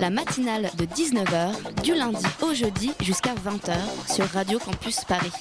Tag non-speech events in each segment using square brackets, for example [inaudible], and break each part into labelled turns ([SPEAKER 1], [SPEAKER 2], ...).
[SPEAKER 1] La matinale de 19h, du lundi au jeudi jusqu'à 20h sur Radio Campus Paris.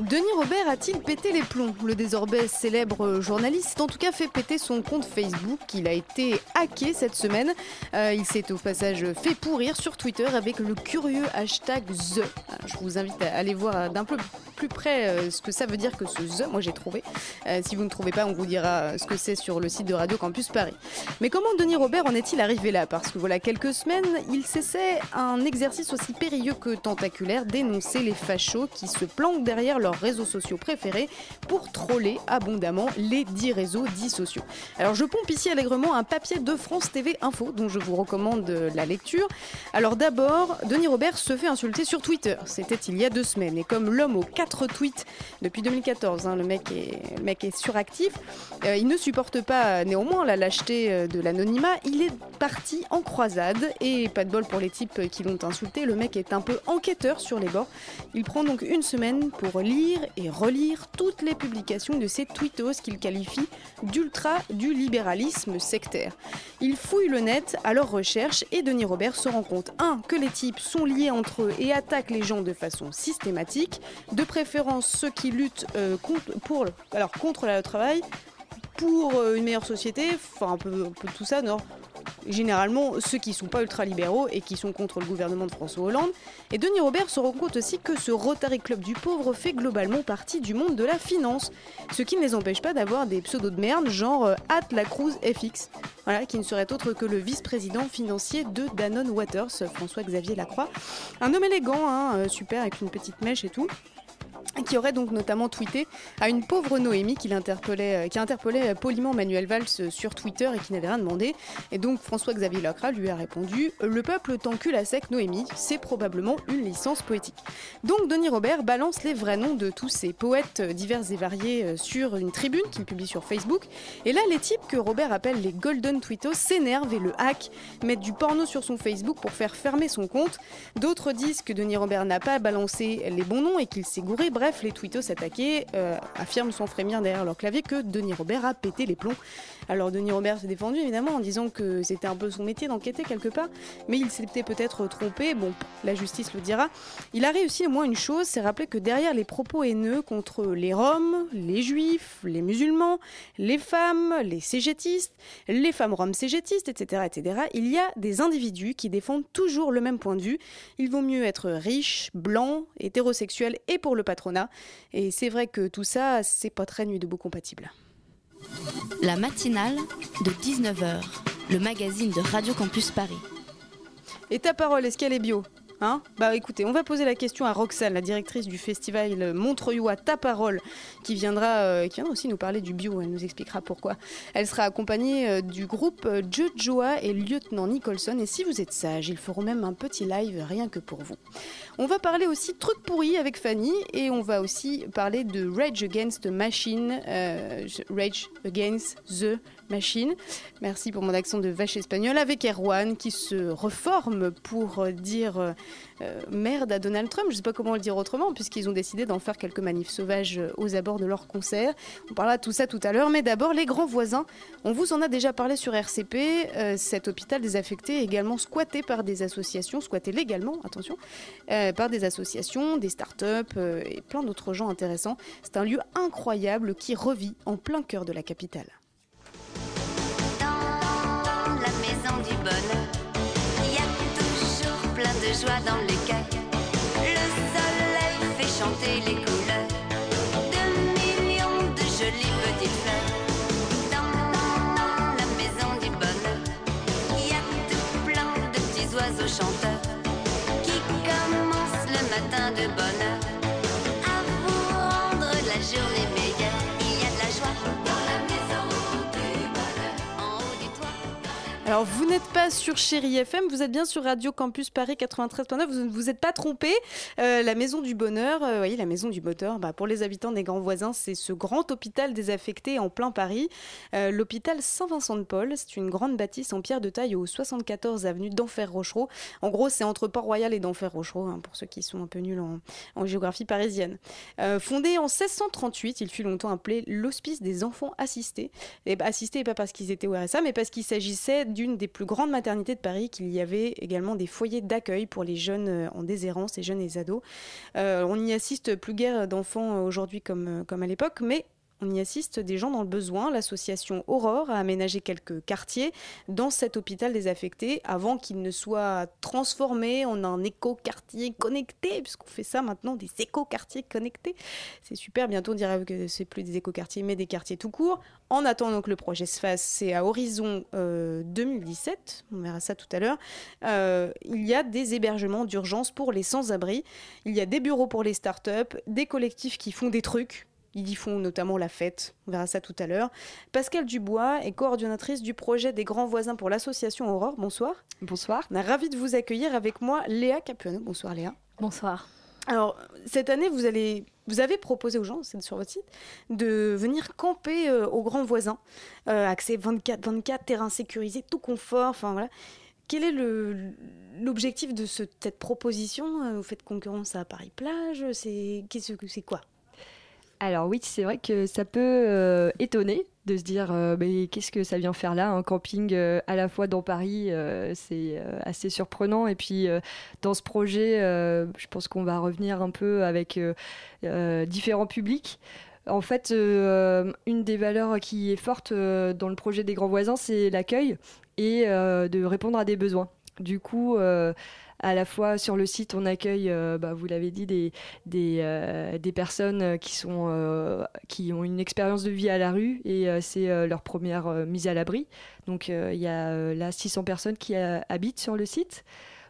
[SPEAKER 2] Denis Robert a-t-il pété les plombs? Le désormais célèbre journaliste, en tout cas, fait péter son compte Facebook. Il a été hacké cette semaine. Euh, il s'est au passage fait pourrir sur Twitter avec le curieux hashtag The. Euh, Je vous invite à aller voir d'un peu plus près euh, ce que ça veut dire que ce The. Moi, j'ai trouvé. Euh, si vous ne trouvez pas, on vous dira euh, ce que c'est sur le site de Radio Campus Paris. Mais comment Denis Robert en est-il arrivé là? Parce que voilà quelques semaines, il cessait un exercice aussi périlleux que tentaculaire, dénoncer les fachos qui se planquent derrière leurs réseaux sociaux préférés pour troller abondamment les dix réseaux dits sociaux. Alors je pompe ici allègrement un papier de France TV Info dont je vous recommande la lecture. Alors d'abord, Denis Robert se fait insulter sur Twitter. C'était il y a deux semaines. Et comme l'homme aux quatre tweets depuis 2014, hein, le, mec est, suractif, euh, il ne supporte pas euh, néanmoins la lâcheté euh, de l'anonymat. Il est parti en croisade et pas de bol pour les types qui l'ont insulté. Le mec est un peu enquêteur sur les bords. Il prend donc une semaine pour lire et relire toutes les publications de ces tweetos qu'il qualifie d'ultra du libéralisme sectaire. Il fouille le net à leur recherche et Denis Robert se rend compte 1. que les types sont liés entre eux et attaquent les gens de façon systématique, de préférence ceux qui luttent euh, contre, pour, alors, contre le travail, pour euh, une meilleure société, enfin un peu, tout ça, non Généralement, ceux qui sont pas ultra-libéraux et qui sont contre le gouvernement de François Hollande. Et Denis Robert se rend compte aussi que ce Rotary Club du pauvre fait globalement partie du monde de la finance, ce qui ne les empêche pas d'avoir des pseudos de merde, genre euh, At la Cruz FX, voilà, qui ne serait autre que le vice-président financier de Danone Waters, François-Xavier Lacroix. Un homme élégant, hein, super, avec une petite mèche et tout qui aurait donc notamment tweeté à une pauvre Noémie qui, euh, qui interpellait euh, poliment Manuel Valls euh, sur Twitter et qui n'avait rien demandé. Et donc François-Xavier Lacra lui a répondu Le peuple t'encule à sec, Noémie, c'est probablement une licence poétique. Donc Denis Robert balance les vrais noms de tous ces poètes divers et variés sur une tribune qu'il publie sur Facebook. Et là, les types que Robert appelle les Golden Tweetos s'énervent et le hack, mettent du porno sur son Facebook pour faire fermer son compte. D'autres disent que Denis Robert n'a pas balancé les bons noms et qu'il s'est gouré. Bref, les tweetos attaqués euh, affirment sans frémir derrière leur clavier que Denis Robert a pété les plombs. Alors Denis Robert s'est défendu évidemment en disant que c'était un peu son métier d'enquêter quelque part, mais il s'était peut-être trompé, bon, la justice le dira. Il a réussi au moins une chose, c'est rappeler que derrière les propos haineux contre les Roms, les Juifs, les musulmans, les femmes, les cégétistes, les femmes roms cégétistes, etc., etc., il y a des individus qui défendent toujours le même point de vue. Il vaut mieux être riche, blanc, hétérosexuel et pour le patronat. Et c'est vrai que tout ça, c'est pas très nuit debout compatible.
[SPEAKER 1] La matinale de 19h, le magazine de Radio Campus Paris.
[SPEAKER 2] Et ta parole, est-ce qu'elle est bio? Hein bah écoutez, on va poser la question à Roxane, la directrice du festival Montreuil à Ta Parole, qui viendra, euh, qui viendra aussi nous parler du bio, elle nous expliquera pourquoi. Elle sera accompagnée euh, du groupe euh, Joa et lieutenant Nicholson, et si vous êtes sage, ils feront même un petit live rien que pour vous. On va parler aussi trucs pourris avec Fanny, et on va aussi parler de Rage Against the Machine, Rage Against the Machine. Merci pour mon accent de vache espagnole avec Erwan qui se reforme pour dire merde à Donald Trump. Je ne sais pas comment le dire autrement puisqu'ils ont décidé d'en faire quelques manifs sauvages euh, aux abords de leur concert. On parlera de tout ça tout à l'heure, mais d'abord les grands voisins. On vous en a déjà parlé sur RCP. euh, cet hôpital désaffecté est également squatté par des associations, squatté légalement, attention, euh, par des associations, des start-up euh, et plein d'autres gens intéressants. C'est un lieu incroyable qui revit en plein cœur de la capitale.
[SPEAKER 3] Joie dans le cœur. Le soleil fait chanter les couleurs de millions de jolies petites fleurs. Dans la maison du bonheur, il y a tout plein de petits oiseaux chanteurs qui commencent le matin de bonne
[SPEAKER 2] Alors vous n'êtes pas sur Chéri FM, vous êtes bien sur Radio Campus Paris 93.9. Vous ne vous êtes pas trompé. Euh, la Maison du Bonheur, euh, oui, la Maison du Bonheur, bah, pour les habitants des grands voisins, c'est ce grand hôpital désaffecté en plein Paris. Euh, L'hôpital Saint-Vincent-de-Paul, c'est une grande bâtisse en pierre de taille au 74 avenue d'Enfer-Rochereau. En gros, c'est entre Port-Royal et d'Enfer-Rochereau, hein, pour ceux qui sont un peu nuls en, géographie parisienne. Euh, fondé en 1638, il fut longtemps appelé l'Hospice des enfants assistés. Et bah, assistés, pas parce qu'ils étaient au RSA, mais parce qu'il s'agissait des plus grandes maternités de Paris, qu'il y avait également des foyers d'accueil pour les jeunes euh, en déshérence, les jeunes et les ados. Euh, on n'y assiste plus guère d'enfants euh, aujourd'hui comme à l'époque, mais on y assiste des gens dans le besoin. L'association Aurore a aménagé quelques quartiers dans cet hôpital désaffecté avant qu'il ne soit transformé en un éco-quartier connecté, puisqu'on fait ça maintenant, des éco-quartiers connectés. C'est super, bientôt on dirait que c'est plus des éco-quartiers, mais des quartiers tout court. En attendant que le projet se fasse, c'est à horizon euh, 2017, on verra ça tout à l'heure, euh, il y a des hébergements d'urgence pour les sans-abri, il y a des bureaux pour les startups, des collectifs qui font des trucs, ils y font notamment la fête, on verra ça tout à l'heure. Pascal Dubois est coordonnatrice du projet des grands voisins pour l'association Aurore. Bonsoir.
[SPEAKER 4] Bonsoir.
[SPEAKER 2] Ravi de vous accueillir avec moi Léa Capuano. Bonsoir Léa.
[SPEAKER 4] Bonsoir.
[SPEAKER 2] Alors, cette année, vous, allez, vous avez proposé aux gens, c'est sur votre site, de venir camper euh, aux grands voisins. Euh, accès 24-24, terrain sécurisé, tout confort, enfin voilà. Quel est l'objectif de ce- cette proposition? Vous faites concurrence à Paris Plage C'est qu'est-ce que- c'est quoi?
[SPEAKER 4] Alors oui, c'est vrai que ça peut euh, étonner de se dire euh, mais qu'est-ce que ça vient faire là un camping euh, à la fois dans Paris c'est assez surprenant. Et puis dans ce projet je pense qu'on va revenir un peu avec différents publics. En fait une des valeurs qui est forte dans le projet des grands voisins c'est l'accueil et de répondre à des besoins. Du coup à la fois sur le site on accueille euh, bah, vous l'avez dit des des, euh, personnes euh, qui, sont, qui ont une expérience de vie à la rue et c'est leur première mise à l'abri. Donc il y a là 600 personnes qui habitent sur le site.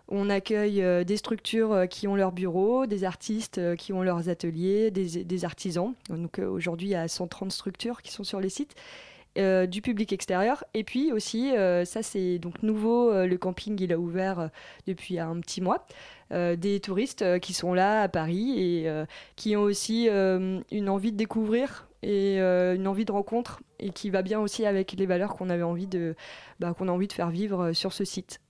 [SPEAKER 4] On accueille des structures qui ont leurs bureaux, des artistes qui ont leurs ateliers, des, des artisans. Donc aujourd'hui, il y a 130 structures qui sont sur les sites. Euh, du public extérieur. Et puis aussi euh, ça c'est donc nouveau euh, le camping il a ouvert depuis un petit mois. Des touristes qui sont là à Paris et qui ont aussi une envie de découvrir et une envie de rencontre et qui va bien aussi avec les valeurs qu'on avait envie de bah, qu'on a envie de faire vivre sur ce site.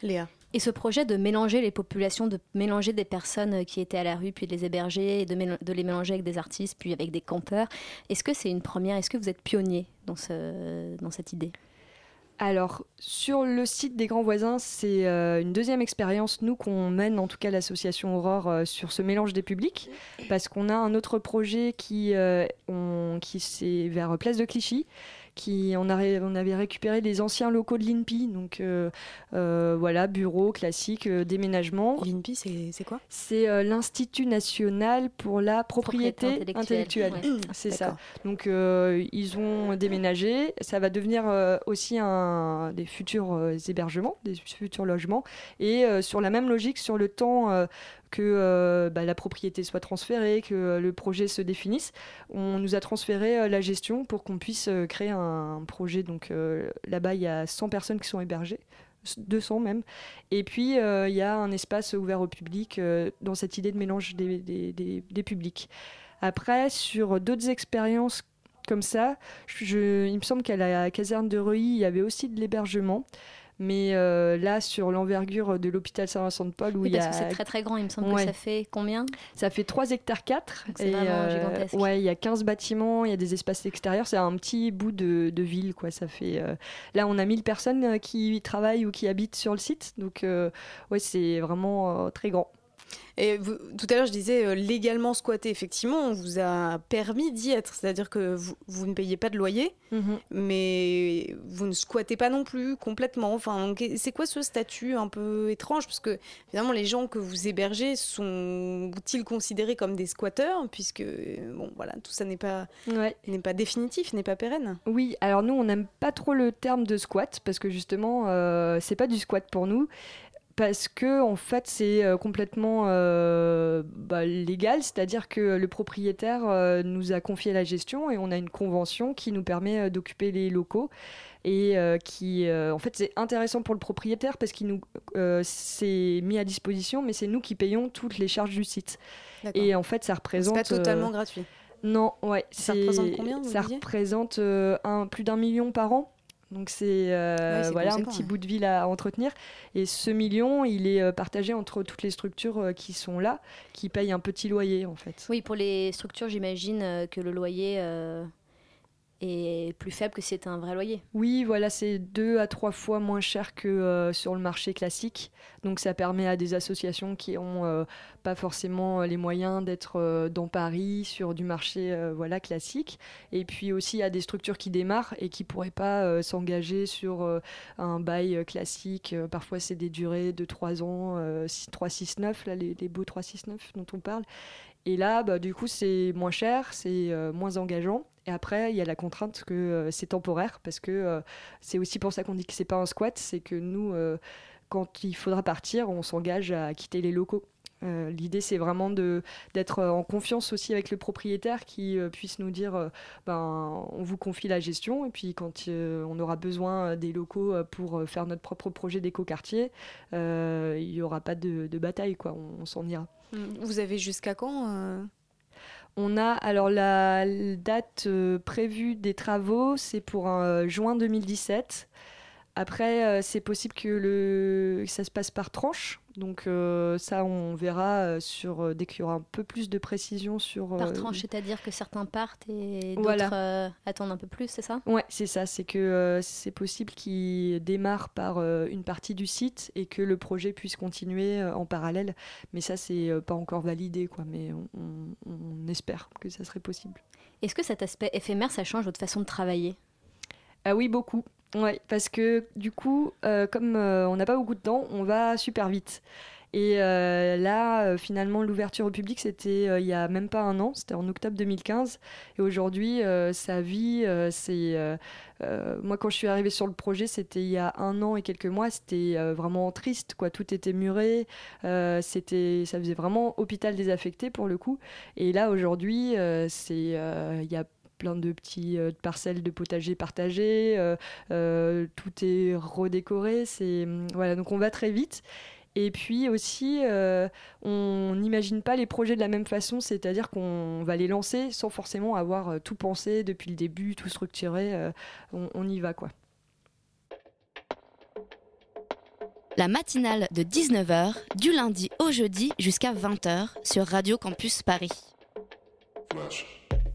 [SPEAKER 2] Léa
[SPEAKER 5] Et ce projet de mélanger les populations, de mélanger des personnes qui étaient à la rue, puis de les héberger, et de, les mélanger avec des artistes, puis avec des campeurs, est-ce que c'est une première Est-ce que vous êtes pionnier dans, ce, dans cette idée?
[SPEAKER 4] Alors, sur le site des grands voisins, c'est euh, une deuxième expérience, nous, qu'on mène, en tout cas l'association Aurore, euh, sur ce mélange des publics, parce qu'on a un autre projet qui, euh, qui vers Place de Clichy, qui on, a ré- on avait récupéré les anciens locaux de l'INPI, donc euh, euh, voilà, bureau classique, euh, déménagement.
[SPEAKER 2] L'INPI, c'est quoi?
[SPEAKER 4] C'est l'Institut national pour la propriété,
[SPEAKER 5] Propriété
[SPEAKER 4] intellectuelle.
[SPEAKER 5] intellectuelle, ouais.
[SPEAKER 4] C'est ça. Donc ils ont déménagé. Ça va devenir aussi un, des futurs hébergements, des futurs logements. Et sur la même logique, sur le temps que euh, bah, la propriété soit transférée, que euh, le projet se définisse, on nous a transféré euh, la gestion pour qu'on puisse créer un, projet. Donc là-bas, il y a 100 personnes qui sont hébergées. 200 même. Et puis, il y a un espace ouvert au public dans cette idée de mélange des, publics. Après, sur d'autres expériences comme ça, il me semble qu'à la caserne de Reuilly, il y avait aussi de l'hébergement. Mais euh, là, sur l'envergure de l'hôpital Saint-Vincent-de-Paul, où
[SPEAKER 5] Oui,
[SPEAKER 4] il y
[SPEAKER 5] parce
[SPEAKER 4] a
[SPEAKER 5] que c'est très très grand, il me semble
[SPEAKER 4] Ouais.
[SPEAKER 5] que ça fait combien?
[SPEAKER 4] Ça fait 3 hectares 4.
[SPEAKER 5] Donc c'est vraiment gigantesque.
[SPEAKER 4] Ouais, il y a 15 bâtiments, il y a des espaces extérieurs. C'est un petit bout de, de ville, quoi. Ça fait, euh, Là, on a 1000 personnes euh, qui travaillent ou qui habitent sur le site. Donc, euh, ouais, c'est vraiment euh, très grand.
[SPEAKER 2] Et vous- tout à l'heure, je disais euh, légalement squatter. Effectivement, on vous a permis d'y être. C'est-à-dire que vous, vous ne payez pas de loyer, mais vous ne squattez pas non plus complètement. Enfin, c'est quoi ce statut un peu étrange? Parce que, évidemment, les gens que vous hébergez sont-ils considérés comme des squatteurs? Puisque, bon, voilà, tout ça n'est pas,
[SPEAKER 4] Ouais.
[SPEAKER 2] n'est pas définitif, n'est pas pérenne.
[SPEAKER 4] Oui, alors nous, on n'aime pas trop le terme de squat parce que justement, euh, c'est pas du squat pour nous. Parce que en fait c'est euh, complètement euh, bah, légal, c'est-à-dire que le propriétaire euh, nous a confié la gestion et on a une convention qui nous permet d'occuper les locaux et euh, qui en fait c'est intéressant pour le propriétaire parce qu'il nous c'est mis à disposition mais c'est nous qui payons toutes les charges du site. Et en fait ça représente
[SPEAKER 2] pas totalement gratuit.
[SPEAKER 4] non ouais
[SPEAKER 2] Ça représente combien,
[SPEAKER 4] ça représente un, plus d'un million par an donc c'est euh,
[SPEAKER 2] Ouais, c'est
[SPEAKER 4] voilà un petit bout de ville à entretenir. Et ce million il est euh, partagé entre toutes les structures euh, qui sont là qui payent un petit loyer en fait.
[SPEAKER 5] Oui, pour les structures, j'imagine que le loyer euh, est plus faible que si c'était un vrai loyer.
[SPEAKER 4] Oui, voilà, c'est deux à trois fois moins cher que euh, sur le marché classique. Donc ça permet à des associations qui ont euh, pas forcément les moyens d'être euh, dans Paris sur du marché euh, voilà classique. Et puis aussi à des structures qui démarrent et qui pourraient pas euh, s'engager sur euh, un bail euh, classique. Euh, parfois c'est des durées de trois ans, euh, 3, 6, 9, là, les beaux 3, 6, 9 dont on parle. Et là, bah, du coup, c'est moins cher, c'est euh, moins engageant. Et après, il y a la contrainte que euh, c'est temporaire, parce que euh, c'est aussi pour ça qu'on dit que c'est pas un squat, c'est que nous, quand il faudra partir, on s'engage à quitter les locaux. Euh, L'idée, c'est vraiment d'être euh, en confiance aussi avec le propriétaire qui euh, puisse nous dire euh, ben, on vous confie la gestion, et puis quand on aura besoin des locaux pour faire notre propre projet d'éco-quartier, il n'y aura pas de, de bataille, quoi. on, on s'en ira.
[SPEAKER 2] Vous avez jusqu'à quand
[SPEAKER 4] On a alors la date prévue des travaux, c'est pour juin 2017. Après, euh, c'est possible que le, que ça se passe par tranche. Donc euh, ça, on verra euh, sur dès qu'il y aura un peu plus de précision sur.
[SPEAKER 5] Par
[SPEAKER 4] euh,
[SPEAKER 5] tranche, c'est-à-dire que certains partent et d'autres
[SPEAKER 4] Voilà.
[SPEAKER 5] euh, attendent un peu plus, c'est ça?
[SPEAKER 4] Ouais, c'est ça. C'est que c'est possible qu'il démarre par une partie du site et que le projet puisse continuer en parallèle. Mais ça, c'est pas encore validé, quoi. Mais on, on- on espère que ça serait possible.
[SPEAKER 5] Est-ce que cet aspect éphémère, ça change votre façon de travailler?
[SPEAKER 4] Ah oui, beaucoup. Ouais, parce que du coup, euh, comme euh, on n'a pas beaucoup de temps, on va super vite. Et euh, là, finalement, l'ouverture au public, c'était il y a même pas un an, c'était en octobre 2015. Et aujourd'hui, sa vie, c'est. moi, quand je suis arrivée sur le projet, c'était il y a un an et quelques mois, c'était vraiment triste, quoi. Tout était muré, c'était, ça faisait vraiment hôpital désaffecté pour le coup. Et là, aujourd'hui, c'est, il y a plein de petits euh, parcelles de potager partagées, euh, euh, tout est redécoré, c'est hum, voilà donc on va très vite. Et puis aussi, euh, on n'imagine pas les projets de la même façon, c'est-à-dire qu'on va les lancer sans forcément avoir tout pensé depuis le début, tout structuré. euh, on, on y va quoi.
[SPEAKER 1] La matinale de 19h, du lundi au jeudi jusqu'à 20h sur Radio Campus Paris.
[SPEAKER 2] Et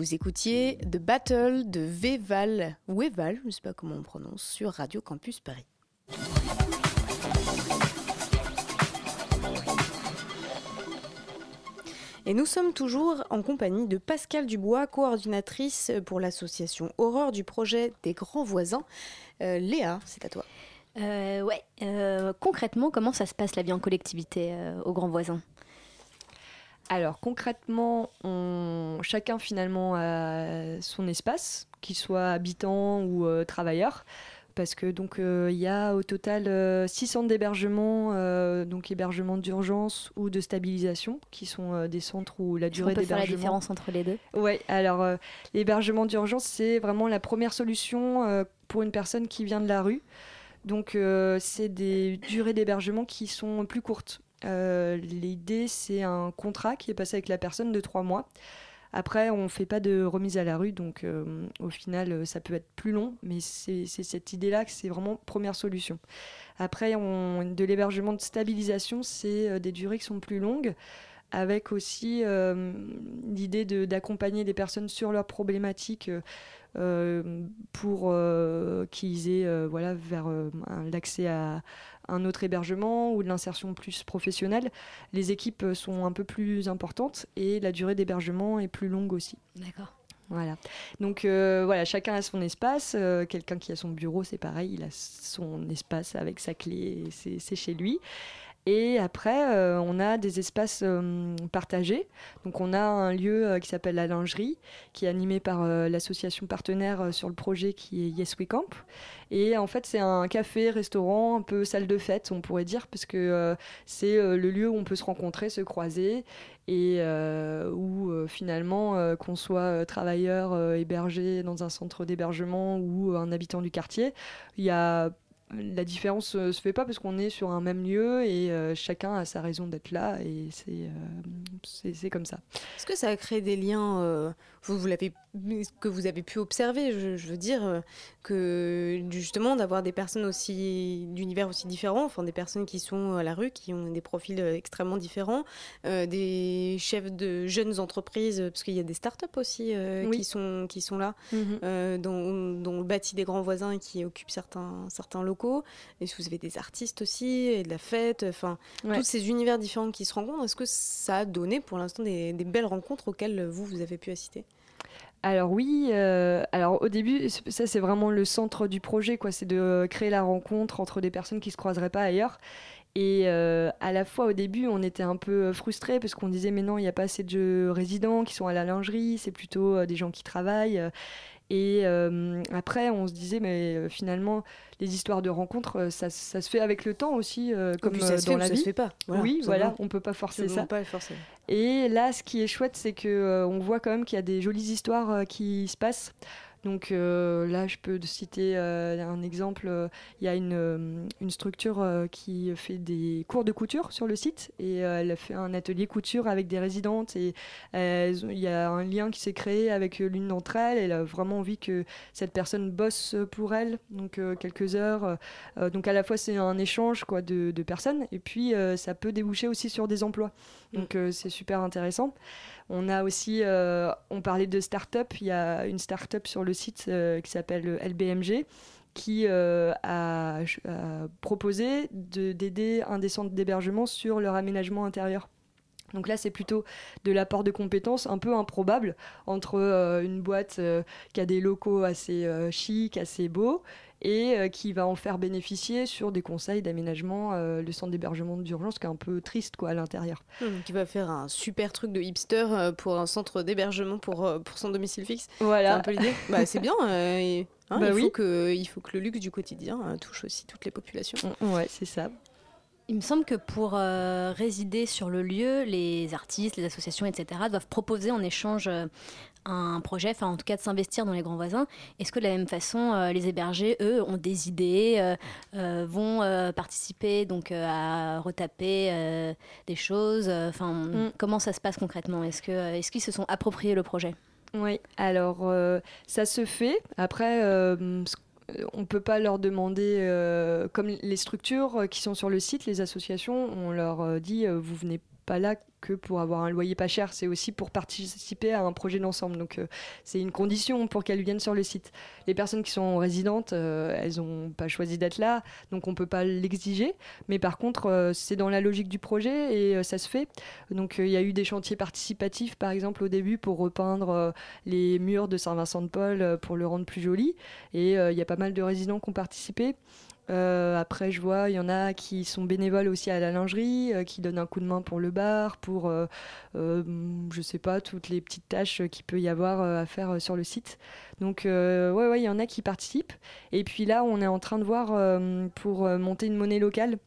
[SPEAKER 2] vous écoutiez The Battle de Véval, ou je ne sais pas comment on prononce, sur Radio Campus Paris. Et nous sommes toujours en compagnie de Pascal Dubois, coordinatrice pour l'association Horreur du projet des grands voisins. Euh, Léa, c'est à toi.
[SPEAKER 5] Euh, ouais, euh, concrètement, comment ça se passe la vie en collectivité aux grands voisins?
[SPEAKER 4] Alors concrètement, on... chacun finalement a son espace, qu'il soit habitant ou euh, travailleur. Parce que donc euh, il y a au total euh, six centres d'hébergement, euh, donc hébergement d'urgence ou de stabilisation, qui sont des centres où la
[SPEAKER 5] Est-ce qu'on
[SPEAKER 4] durée
[SPEAKER 5] peut faire la
[SPEAKER 4] d'hébergement.
[SPEAKER 5] différence entre les deux?
[SPEAKER 4] Ouais, alors l'hébergement d'urgence, c'est vraiment la première solution pour une personne qui vient de la rue. Donc c'est des durées d'hébergement qui sont plus courtes. Euh, L'idée, c'est un contrat qui est passé avec la personne de trois mois. Après, on ne fait pas de remise à la rue, donc euh, au final, euh, ça peut être plus long, mais c'est cette idée-là que c'est vraiment première solution. Après, de l'hébergement de stabilisation, c'est des durées qui sont plus longues, avec aussi l'idée d'accompagner les personnes sur leurs problématiques pour euh, qu'ils aient euh, voilà, vers euh, l'accès à un autre hébergement ou de l'insertion plus professionnelle. Les équipes euh, sont un peu plus importantes et la durée d'hébergement est plus longue aussi.
[SPEAKER 5] D'accord.
[SPEAKER 4] Voilà. Donc euh, voilà, chacun a son espace. Euh, Quelqu'un qui a son bureau, c'est pareil, il a son espace avec sa clé, c'est chez lui. Et après, euh, on a des espaces euh, partagés. Donc on a un lieu euh, qui s'appelle la lingerie, qui est animé par l'association partenaire sur le projet qui est Yes We Camp. Et en fait, c'est un café, restaurant, un peu salle de fête, on pourrait dire, parce que c'est le lieu où on peut se rencontrer, se croiser et où finalement qu'on soit travailleur hébergé dans un centre d'hébergement ou un habitant du quartier, il y a la différence euh, se fait pas parce qu'on est sur un même lieu et euh, chacun a sa raison d'être là et c'est euh, c'est c'est comme ça.
[SPEAKER 2] Est-ce que ça a créé des liens euh, vous, vous l'avez, que vous avez pu observer Je, je veux dire euh, que justement d'avoir des personnes aussi d'univers aussi différents, enfin des personnes qui sont à la rue, qui ont des profils euh, extrêmement différents, euh, des chefs de jeunes entreprises, parce qu'il y a des startups aussi euh,
[SPEAKER 4] Oui.
[SPEAKER 2] qui sont qui sont là, euh, dont, dont le bâti des grands voisins qui occupent certains certains locaux. Est-ce que vous avez des artistes aussi et de la fête, enfin
[SPEAKER 4] Ouais.
[SPEAKER 2] tous ces univers différents qui se rencontrent, est-ce que ça a donné pour l'instant des, des belles rencontres auxquelles vous, vous avez pu assister?
[SPEAKER 4] Alors oui, euh, alors au début, ça c'est vraiment le centre du projet, quoi. C'est de créer la rencontre entre des personnes qui se croiseraient pas ailleurs. Et euh, à la fois au début, on était un peu frustrés parce qu'on disait mais non, il n'y a pas assez de résidents qui sont à la lingerie, c'est plutôt euh, des gens qui travaillent. Et euh, après, on se disait mais euh, finalement, les histoires de rencontres, euh, ça, ça se fait avec le temps aussi, euh, comme
[SPEAKER 2] ça se
[SPEAKER 4] dans
[SPEAKER 2] fait ou
[SPEAKER 4] la
[SPEAKER 2] ça
[SPEAKER 4] vie.
[SPEAKER 2] se fait pas. Voilà,
[SPEAKER 4] oui, voilà, on peut pas forcer ça.
[SPEAKER 2] pas forcer.
[SPEAKER 4] Et là, ce qui est chouette, c'est que on voit quand même qu'il y a des jolies histoires qui se passent. Donc euh, là, je peux te citer euh, un exemple. Il y a une, euh, une structure qui fait des cours de couture sur le site et elle a fait un atelier couture avec des résidentes et il y a un lien qui s'est créé avec l'une d'entre elles. Elle a vraiment envie que cette personne bosse pour elle, donc quelques heures. Donc à la fois c'est un échange quoi de, de personnes et puis ça peut déboucher aussi sur des emplois. Donc euh, c'est super intéressant. On a aussi, euh, on parlait de start-up, il y a une start-up sur le site euh, qui s'appelle LBMG qui euh, a, proposé de- d'aider un des centres d'hébergement sur leur aménagement intérieur. Donc là, c'est plutôt de l'apport de compétences un peu improbable entre euh, une boîte euh, qui a des locaux assez euh, chics, assez beaux, et euh, qui va en faire bénéficier sur des conseils d'aménagement le centre d'hébergement d'urgence, qui est un peu triste quoi à l'intérieur.
[SPEAKER 2] Hum, qui va faire un super truc de hipster pour un centre d'hébergement pour, pour son domicile fixe.
[SPEAKER 4] Voilà.
[SPEAKER 2] C'est un peu l'idée. bah, c'est bien. et, hein,
[SPEAKER 4] Bah
[SPEAKER 2] il,
[SPEAKER 4] oui.
[SPEAKER 2] faut que, il faut que le luxe du quotidien touche aussi toutes les populations.
[SPEAKER 4] Ouais, c'est ça.
[SPEAKER 5] Il me semble que pour euh, résider sur le lieu, les artistes, les associations, etc., doivent proposer en échange euh, un projet, enfin en tout cas de s'investir dans les grands voisins. Est-ce que de la même façon, euh, les hébergés, eux, ont des idées, vont participer donc à retaper des choses Enfin,
[SPEAKER 4] Mm.
[SPEAKER 5] comment ça se passe concrètement? Est-ce que est-ce qu'ils se sont appropriés le projet?
[SPEAKER 4] Oui, alors ça se fait. Après, ce- on ne peut pas leur demander, euh, comme les structures euh, qui sont sur le site, les associations, on leur euh, dit, euh, vous venez pas là que pour avoir un loyer pas cher, c'est aussi pour participer à un projet d'ensemble. Donc euh, c'est une condition pour qu'elles viennent sur le site. Les personnes qui sont résidentes, euh, elles n'ont pas choisi d'être là, donc on ne peut pas l'exiger. Mais par contre, euh, c'est dans la logique du projet et ça se fait. Donc il y a eu des chantiers participatifs, par exemple, au début pour repeindre les murs de Saint-Vincent-de-Paul pour le rendre plus joli. Et il y a pas mal de résidents qui ont participé. Euh, après, je vois, il y en a qui sont bénévoles aussi à la lingerie, euh, qui donnent un coup de main pour le bar, pour, euh, je sais pas, toutes les petites tâches qu'il peut y avoir à faire sur le site. Donc, ouais, ouais, il y en a qui participent. Et puis là, on est en train de voir pour monter une monnaie locale.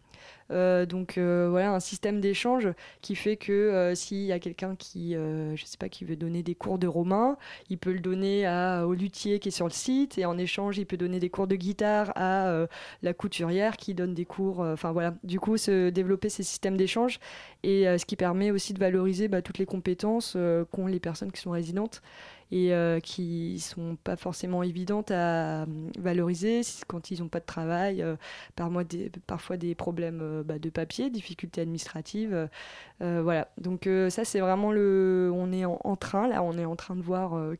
[SPEAKER 4] Euh, donc euh, voilà un système d'échange qui fait que euh, s'il y a quelqu'un qui, je sais pas, qui veut donner des cours de romain, il peut le donner à, au luthier qui est sur le site et en échange il peut donner des cours de guitare à la couturière qui donne des cours. Enfin voilà, du coup se développer ces systèmes d'échange et ce qui permet aussi de valoriser bah, toutes les compétences qu'ont les personnes qui sont résidentes et euh, qui sont pas forcément évidentes à euh, valoriser quand ils n'ont pas de travail, euh, parfois des problèmes bah, de papier, difficultés administratives. voilà, donc ça c'est vraiment le... On est en, train, là, on est en train de voir euh,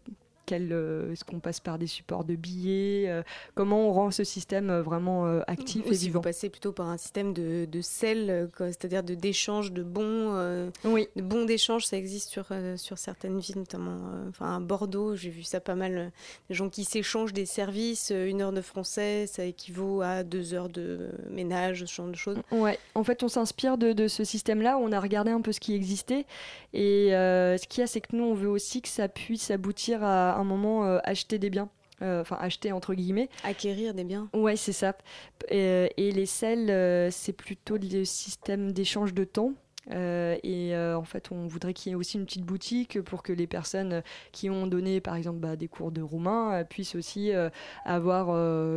[SPEAKER 4] est-ce qu'on passe par des supports de billets euh, Comment on rend ce système euh, vraiment actif et vivant
[SPEAKER 2] Vous passez plutôt par un système de, de sel, c'est-à-dire de d'échange de bons, oui. de bons d'échange. Ça existe sur sur certaines villes, notamment enfin à Bordeaux. J'ai vu ça pas mal. Des gens qui s'échangent des services. Une heure de français, ça équivaut à deux heures de ménage, ce genre de choses.
[SPEAKER 4] Ouais. En fait, on s'inspire de, de, ce système-là. On a regardé un peu ce qui existait et ce qu'il y a, c'est que nous, on veut aussi que ça puisse aboutir à un moment euh, acheter des biens. Euh, enfin acheter entre guillemets.
[SPEAKER 2] Acquérir des biens.
[SPEAKER 4] Ouais, c'est ça. Et, les selles, euh, c'est plutôt le système d'échange de temps. et en fait, on voudrait qu'il y ait aussi une petite boutique pour que les personnes qui ont donné, par exemple, bah, des cours de roumain puissent aussi avoir,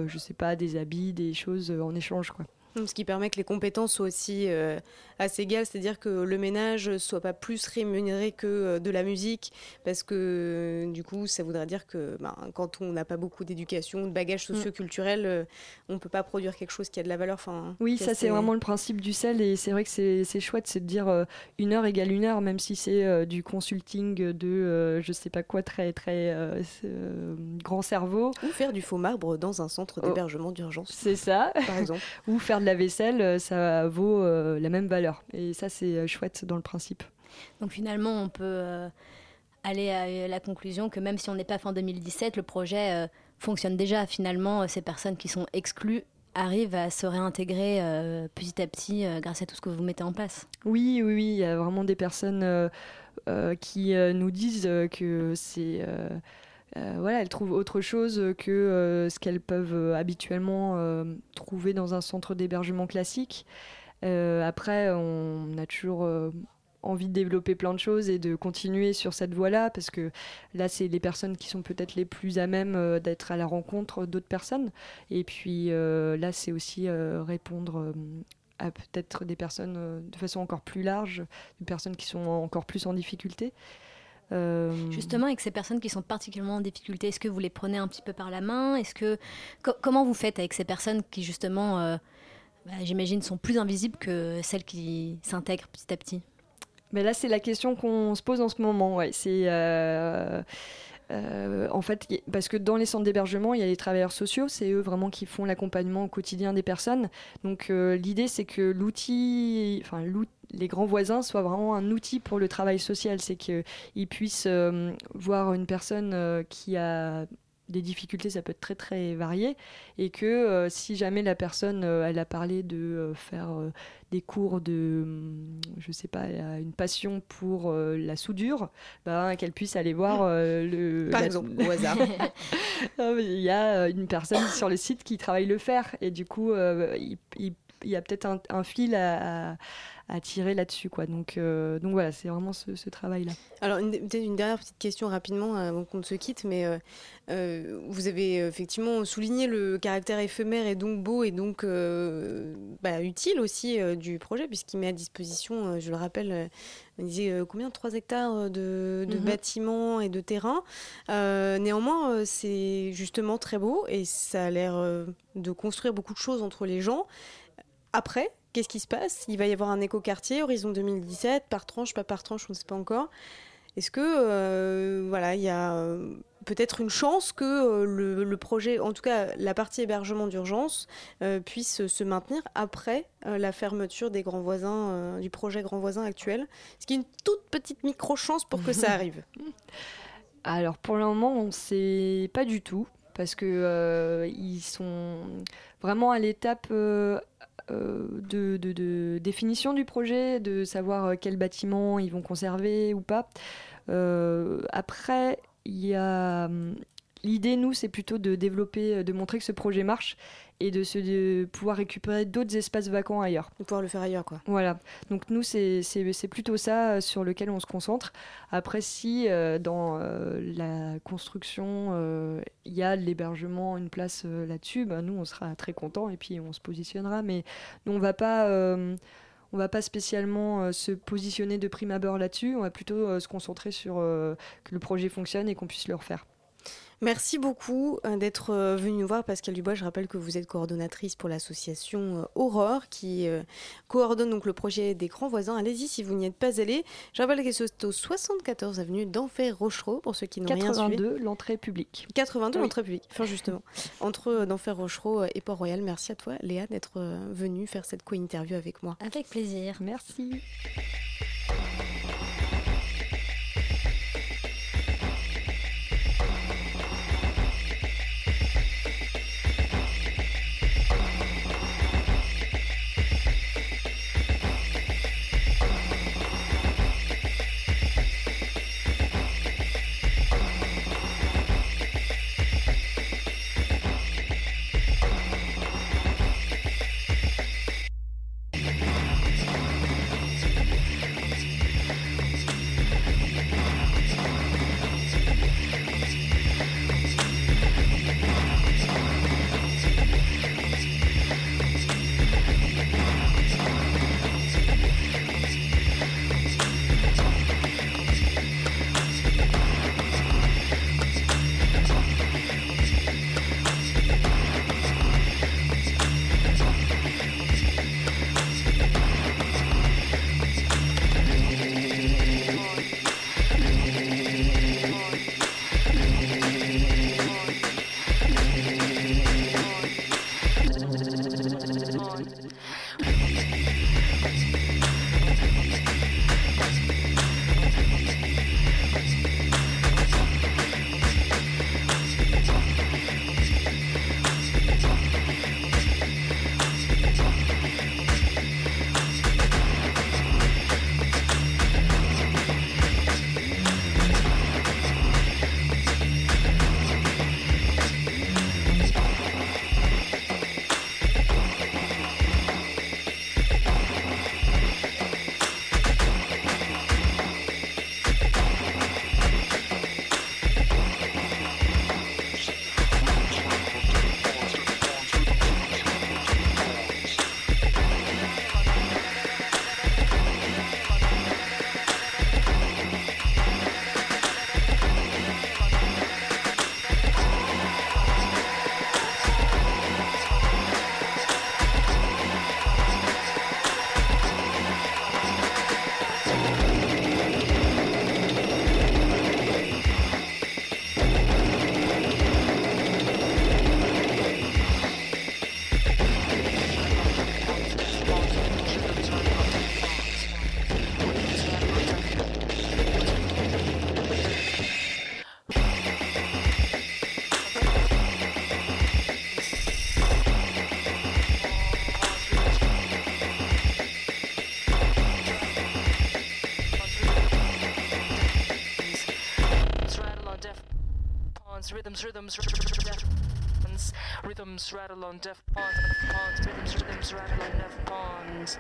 [SPEAKER 4] je sais pas, des habits, des choses en échange, quoi.
[SPEAKER 2] Ce qui permet que les compétences soient aussi euh, assez égales, c'est-à-dire que le ménage soit pas plus rémunéré que euh, de la musique, parce que du coup, ça voudrait dire que ben, quand on n'a pas beaucoup d'éducation, de bagages mm. socioculturels, euh, on ne peut pas produire quelque chose qui a de la valeur. Enfin,
[SPEAKER 4] oui, ça c'est vraiment le principe du sel, et c'est vrai que c'est chouette, c'est de dire une heure égale une heure, même si c'est du consulting de je sais pas quoi, très très grand cerveau.
[SPEAKER 2] Ou faire du faux marbre dans un centre oh. d'hébergement d'urgence.
[SPEAKER 4] C'est ça, par exemple. [laughs] Ou faire la vaisselle, euh, ça vaut euh, la même valeur. Et ça, c'est euh, chouette dans le principe.
[SPEAKER 5] Donc finalement, on peut aller à la conclusion que même si on n'est pas fin 2017, le projet fonctionne déjà. Finalement, ces personnes qui sont exclues arrivent à se réintégrer petit à petit grâce à tout ce que vous mettez en place.
[SPEAKER 4] Oui, oui, oui. Il y a vraiment des personnes qui nous disent que c'est euh, voilà, elles trouvent autre chose que euh, ce qu'elles peuvent euh, habituellement trouver dans un centre d'hébergement classique. après, on a toujours envie de développer plein de choses et de continuer sur cette voie-là, parce que là, c'est les personnes qui sont peut-être les plus à même d'être à la rencontre d'autres personnes. Et puis là, c'est aussi répondre à peut-être des personnes de façon encore plus large, des personnes qui sont encore plus en difficulté.
[SPEAKER 5] Euh, Justement, avec ces personnes qui sont particulièrement en difficulté, est-ce que vous les prenez un petit peu par la main? Est-ce que comment vous faites avec ces personnes qui justement, euh, bah, j'imagine, sont plus invisibles que celles qui s'intègrent petit à petit?
[SPEAKER 4] Mais là, c'est la question qu'on se pose en ce moment. Ouais, c'est euh, en fait, parce que dans les centres d'hébergement, il y a les travailleurs sociaux, c'est eux vraiment qui font l'accompagnement au quotidien des personnes. Donc l'idée, c'est que l'outil, enfin l'outil les grands voisins soient vraiment un outil pour le travail social. C'est qu'ils puissent euh, voir une personne euh, qui a des difficultés, ça peut être très très varié, et que euh, si jamais la personne, elle a parlé de faire des cours de, hum, je sais pas, une passion pour la soudure, ben, qu'elle puisse aller voir le... [laughs]
[SPEAKER 2] Par exemple, [laughs] au hasard.
[SPEAKER 4] Il y a une personne sur le site qui travaille le fer, et du coup, il, y a peut-être un, fil à à tirer là-dessus. Quoi. Donc, euh, donc voilà, c'est vraiment ce, travail-là.
[SPEAKER 2] Alors, peut-être une dernière petite question rapidement avant qu'on ne se quitte, mais euh, euh, vous avez effectivement souligné le caractère éphémère et donc beau et donc bah, utile aussi du projet, puisqu'il met à disposition, je le rappelle, on disait combien? 3 hectares de, de mhm. bâtiments et de terrains. néanmoins, c'est justement très beau et ça a l'air de construire beaucoup de choses entre les gens. Après, Qu'est-ce qui se passe? Il va y avoir un écoquartier, Horizon 2017, par tranche, pas par tranche, on ne sait pas encore. Est-ce que euh, voilà, il y a euh, peut-être une chance que euh, le, le projet, en tout cas la partie hébergement d'urgence, euh, puisse se maintenir après euh, la fermeture des grands voisins, du projet Grand Voisin actuel? Ce qui est une toute petite micro-chance pour que ça [laughs] arrive.
[SPEAKER 6] Alors pour le moment, on ne sait pas du tout parce que ils sont vraiment à l'étape de, de- définition du projet, de savoir euh, quel bâtiment ils vont conserver ou pas. Euh, après, il y a hum, l'idée, nous, c'est plutôt de développer, euh, de montrer que ce projet marche et de, se, de pouvoir récupérer d'autres espaces vacants ailleurs.
[SPEAKER 2] De pouvoir le faire ailleurs, quoi.
[SPEAKER 6] Voilà. Donc nous, c'est plutôt ça euh, sur lequel on se concentre. Après, si euh, dans euh, la construction, euh, il y a l'hébergement, une place là-dessus, ben, nous, on sera très contents et puis on se positionnera. Mais nous, on va pas... on va pas spécialement euh, se positionner de prime abord là-dessus, on va plutôt euh, se concentrer sur euh, que le projet fonctionne et qu'on puisse le refaire.
[SPEAKER 2] Merci beaucoup euh, d'être euh, venue nous voir, Pascal Dubois. Je rappelle que vous êtes coordonnatrice pour l'association euh, Aurore, qui coordonne donc le projet des grands voisins. Allez-y si vous n'y êtes pas allé. Je rappelle que c'est au 74 avenue d'Enfer Rochereau, pour ceux qui n'ont rien suivi.
[SPEAKER 6] 82, l'entrée publique.
[SPEAKER 2] 82,
[SPEAKER 6] Oui.
[SPEAKER 2] l'entrée publique. Enfin, justement. Entre d'Enfer Rochereau et Port-Royal. Merci à toi, Léa, d'être venue faire cette co-interview avec moi.
[SPEAKER 5] Avec plaisir.
[SPEAKER 6] Merci.
[SPEAKER 7] Rhythms, rhythms, rhythms, rhythms rattle on deaf pawns, rhythms, rhythms rattle on deaf pawns.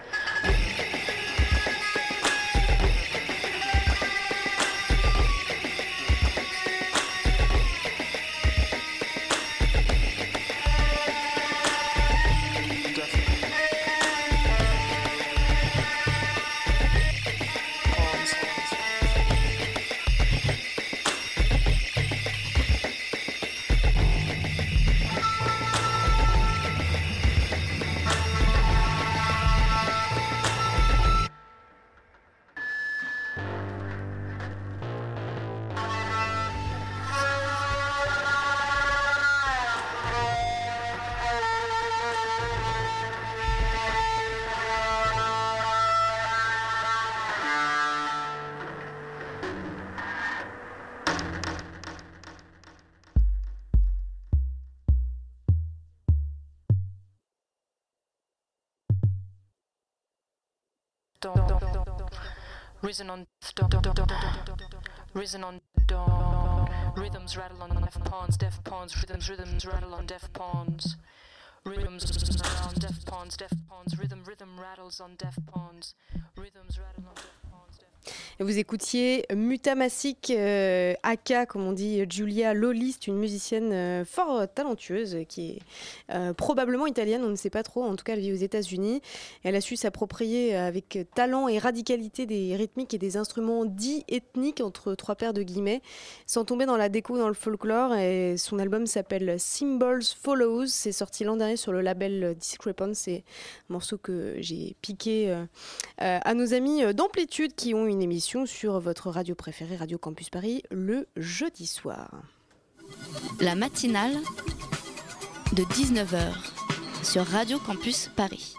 [SPEAKER 6] Risen on Risen on. Rhythms rattle on deaf pawns, deaf pawns, rhythms, rhythms rattle on deaf pawns. Rhythms on deaf pawns, deaf pawns, rhythm, rhythm rattles on deaf pawns. Rhythms rattle on deaf pawns,
[SPEAKER 2] Vous écoutiez Mutamasik, euh, aka, comme on dit, Giulia Lolist, une musicienne euh, fort talentueuse qui est euh, probablement italienne, on ne sait pas trop, en tout cas elle vit aux États-Unis. Elle a su s'approprier avec talent et radicalité des rythmiques et des instruments dits ethniques, entre trois paires de guillemets, sans tomber dans la déco, dans le folklore. Son album s'appelle Symbols Follows, c'est sorti l'an dernier sur le label Discrepance, c'est un morceau que j'ai piqué à nos amis d'Amplitude qui ont une émission sur votre radio préférée, Radio Campus Paris, le jeudi soir.
[SPEAKER 1] La matinale de 19h sur Radio Campus Paris.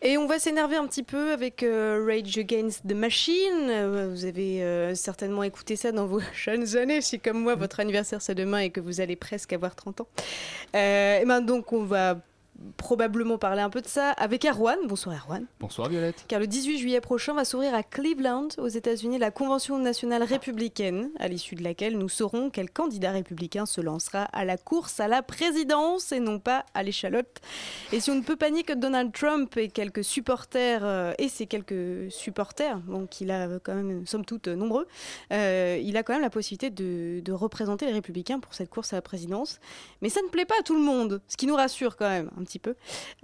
[SPEAKER 2] Et on va s'énerver un petit peu avec euh, Rage Against the Machine. Euh, vous avez euh, certainement écouté ça dans vos [laughs] jeunes années, si comme moi votre anniversaire c'est demain et que vous allez presque avoir 30 ans. et ben donc on va probablement parler un peu de ça avec Erwan. Bonsoir Erwan.
[SPEAKER 8] Bonsoir Violette.
[SPEAKER 2] Car le 18 juillet prochain va s'ouvrir à Cleveland, aux États-Unis, la Convention nationale républicaine, à l'issue de laquelle nous saurons quel candidat républicain se lancera à la course à la présidence et non pas à l'échalote. Et si on ne peut pas nier que Donald Trump et quelques supporters, euh, et ses quelques supporters, donc il a quand même, somme toute, euh, nombreux, euh, il a quand même la possibilité de, de représenter les républicains pour cette course à la présidence. Mais ça ne plaît pas à tout le monde, ce qui nous rassure quand même un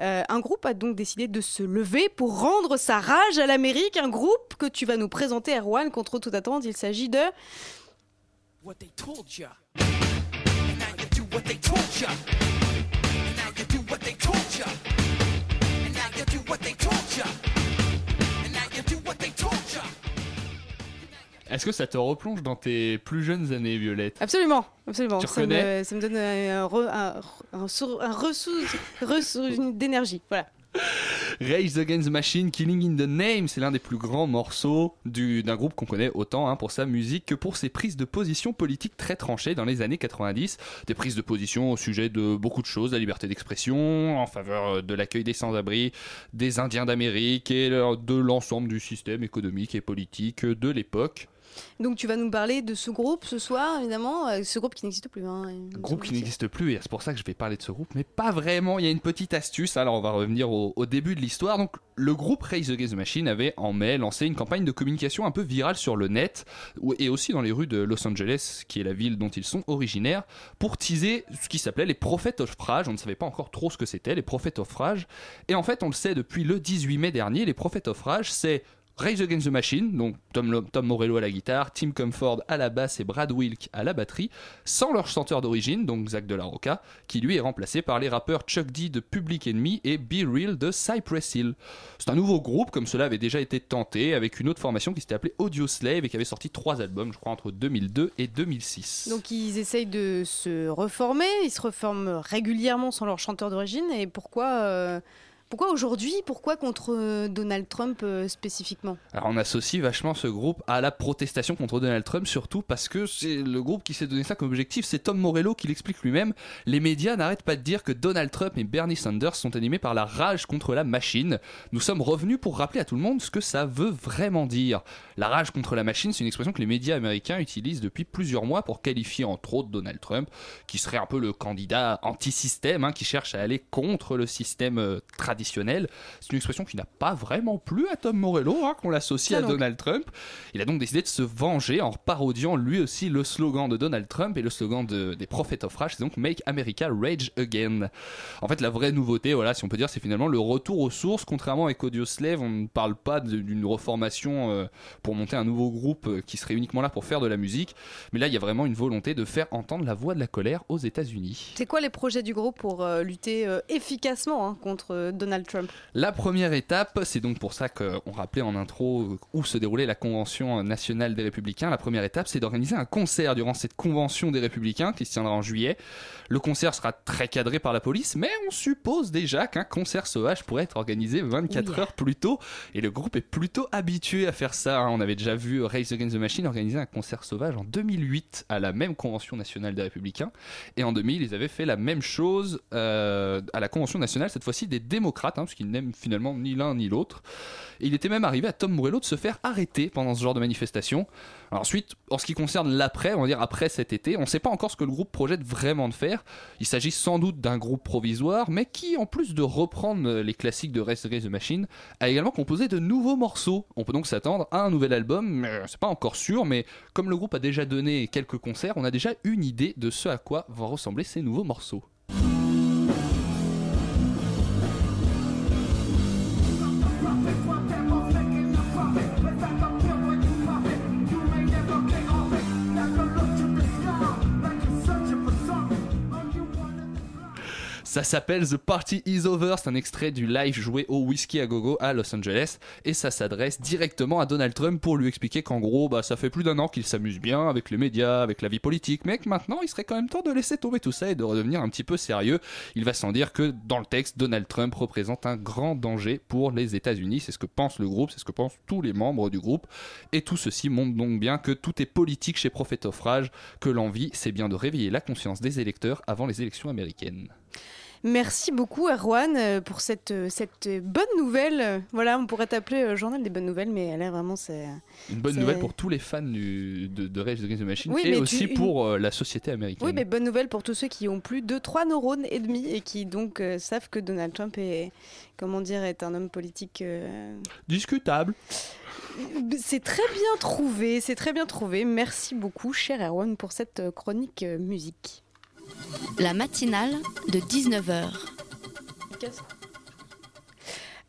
[SPEAKER 2] Euh, un groupe a donc décidé de se lever pour rendre sa rage à l'Amérique. Un groupe que tu vas nous présenter, Erwan, contre toute attente. Il s'agit de.
[SPEAKER 8] Est-ce que ça te replonge dans tes plus jeunes années, Violette?
[SPEAKER 2] Absolument, absolument.
[SPEAKER 8] Tu
[SPEAKER 2] ça, me, ça me donne un, un, un, un ressou, ressou- d'énergie. Voilà.
[SPEAKER 8] Rage Against the Machine, Killing in the Name, c'est l'un des plus grands morceaux du- d'un groupe qu'on connaît autant hein, pour sa musique que pour ses prises de position politiques très tranchées dans les années 90. Des prises de position au sujet de beaucoup de choses, la liberté d'expression, en faveur euh, de l'accueil des sans-abri, des Indiens d'Amérique et de l'ensemble du système économique et politique de l'époque.
[SPEAKER 2] Donc tu vas nous parler de ce groupe ce soir, évidemment. euh, Ce groupe qui n'existe plus. Hein,
[SPEAKER 8] Groupe qui n'existe plus et c'est pour ça que je vais parler de ce groupe, mais pas vraiment. Il y a une petite astuce. Alors on va revenir au, début de l'histoire. Donc le groupe Raise Against the Machine avait en mai lancé une campagne de communication un peu virale sur le net et aussi dans les rues de Los Angeles, qui est la ville dont ils sont originaires, pour teaser ce qui s'appelait les prophètes of rage. On ne savait pas encore trop ce que c'était les prophètes of rage. Et en fait, on le sait depuis le 18 mai dernier, les prophètes of rage, c'est Rage Against the Machine, donc Tom, Tom Morello à la guitare, Tim Comfort à la basse et Brad Wilk à la batterie, sans leur chanteur d'origine, donc Zach de la Roca, qui lui est remplacé par les rappeurs Chuck D de Public Enemy et Be Real de Cypress Hill. C'est un nouveau groupe, comme cela avait déjà été tenté, avec une autre formation qui s'était appelée Audio Slave et qui avait sorti trois albums, je crois, entre 2002 et 2006.
[SPEAKER 2] Donc ils essayent de se reformer, ils se reforment régulièrement sans leur chanteur d'origine. Et pourquoi, euh, pourquoi aujourd'hui Pourquoi contre euh, Donald Trump euh, spécifiquement?
[SPEAKER 8] Alors on associe vachement ce groupe à la protestation contre Donald Trump, surtout parce que c'est le groupe qui s'est donné ça comme objectif, c'est Tom Morello qui l'explique lui-même. Les médias n'arrêtent pas de dire que Donald Trump et Bernie Sanders sont animés par la rage contre la machine. Nous sommes revenus pour rappeler à tout le monde ce que ça veut vraiment dire. La rage contre la machine, c'est une expression que les médias américains utilisent depuis plusieurs mois pour qualifier entre autres Donald Trump, qui serait un peu le candidat anti-système, hein, qui cherche à aller contre le système euh, traditionnel. C'est une expression qui n'a pas vraiment plu à Tom Morello, hein, qu'on l'associe à
[SPEAKER 2] donc.
[SPEAKER 8] Donald Trump. Il a donc décidé de se venger en parodiant lui aussi le slogan de Donald Trump et le slogan de- des Prophets of Rage, c'est donc Make America Rage Again. En fait, la vraie nouveauté, voilà, si on peut dire, c'est finalement le retour aux sources. Contrairement avec Audio Slave, on ne parle pas d'une reformation euh, pour monter un nouveau groupe euh, qui serait uniquement là pour faire de la musique. Mais là, il y a vraiment une volonté de faire entendre la voix de la colère aux États-Unis.
[SPEAKER 2] C'est quoi les projets du groupe pour euh, lutter euh, efficacement hein, contre euh, Donald Trump
[SPEAKER 8] La première étape, c'est donc pour ça qu'on rappelait en intro euh, où se déroulait la Convention nationale des Républicains. La première étape, c'est d'organiser un concert durant cette Convention des Républicains qui se tiendra en juillet. Le concert sera très cadré par la police, mais on suppose déjà qu'un concert sauvage pourrait être organisé 24
[SPEAKER 9] Yeah.
[SPEAKER 8] heures plus tôt. Et le groupe est plutôt habitué à faire ça. hein. On avait déjà vu Race Against the Machine organiser un concert sauvage en 2008 à la même Convention nationale des Républicains. Et en 2000, ils avaient fait la même chose euh, à la Convention nationale, cette fois-ci des démocrates. Hein, parce qu'il n'aime finalement ni l'un ni l'autre. Il était même arrivé à Tom Morello de se faire arrêter pendant ce genre de manifestation. Ensuite, en ce qui concerne l'après, on va dire après cet été, on ne sait pas encore ce que le groupe projette vraiment de faire. Il s'agit sans doute d'un groupe provisoire, mais qui, en plus de reprendre les classiques de Rest Against the Machine, a également composé de nouveaux morceaux. On peut donc s'attendre à un nouvel album, c'est pas encore sûr, mais comme le groupe a déjà donné quelques concerts, on a déjà une idée de ce à quoi vont ressembler ces nouveaux morceaux. Ça s'appelle The Party Is Over, c'est un extrait du live joué au Whiskey à Gogo à Los Angeles et ça s'adresse directement à Donald Trump pour lui expliquer qu'en gros, bah, ça fait plus d'un an qu'il s'amuse bien avec les médias, avec la vie politique, mais que maintenant il serait quand même temps de laisser tomber tout ça et de redevenir un petit peu sérieux. Il va sans dire que dans le texte, Donald Trump représente un grand danger pour les États-Unis, c'est ce que pense le groupe, c'est ce que pensent tous les membres du groupe et tout ceci montre donc bien que tout est politique chez Rage, que l'envie c'est bien de réveiller la conscience des électeurs avant les élections américaines.
[SPEAKER 2] Merci beaucoup Erwan euh, pour cette, euh, cette bonne nouvelle. Voilà, on pourrait t'appeler euh, journal des bonnes nouvelles, mais là vraiment c'est...
[SPEAKER 8] Une bonne nouvelle pour tous les fans du- de, de Rage Against the Machine
[SPEAKER 2] Oui,
[SPEAKER 8] et aussi
[SPEAKER 2] tu-
[SPEAKER 8] pour la société américaine.
[SPEAKER 2] Oui, mais bonne nouvelle pour tous ceux qui ont plus de 3 neurones et demi et qui donc euh, savent que Donald Trump est, comment dire, est un homme politique... euh,
[SPEAKER 8] Discutable.
[SPEAKER 2] C'est très bien trouvé, c'est très bien trouvé. Merci beaucoup, cher Erwan, pour cette chronique musique.
[SPEAKER 1] La matinale de 19h.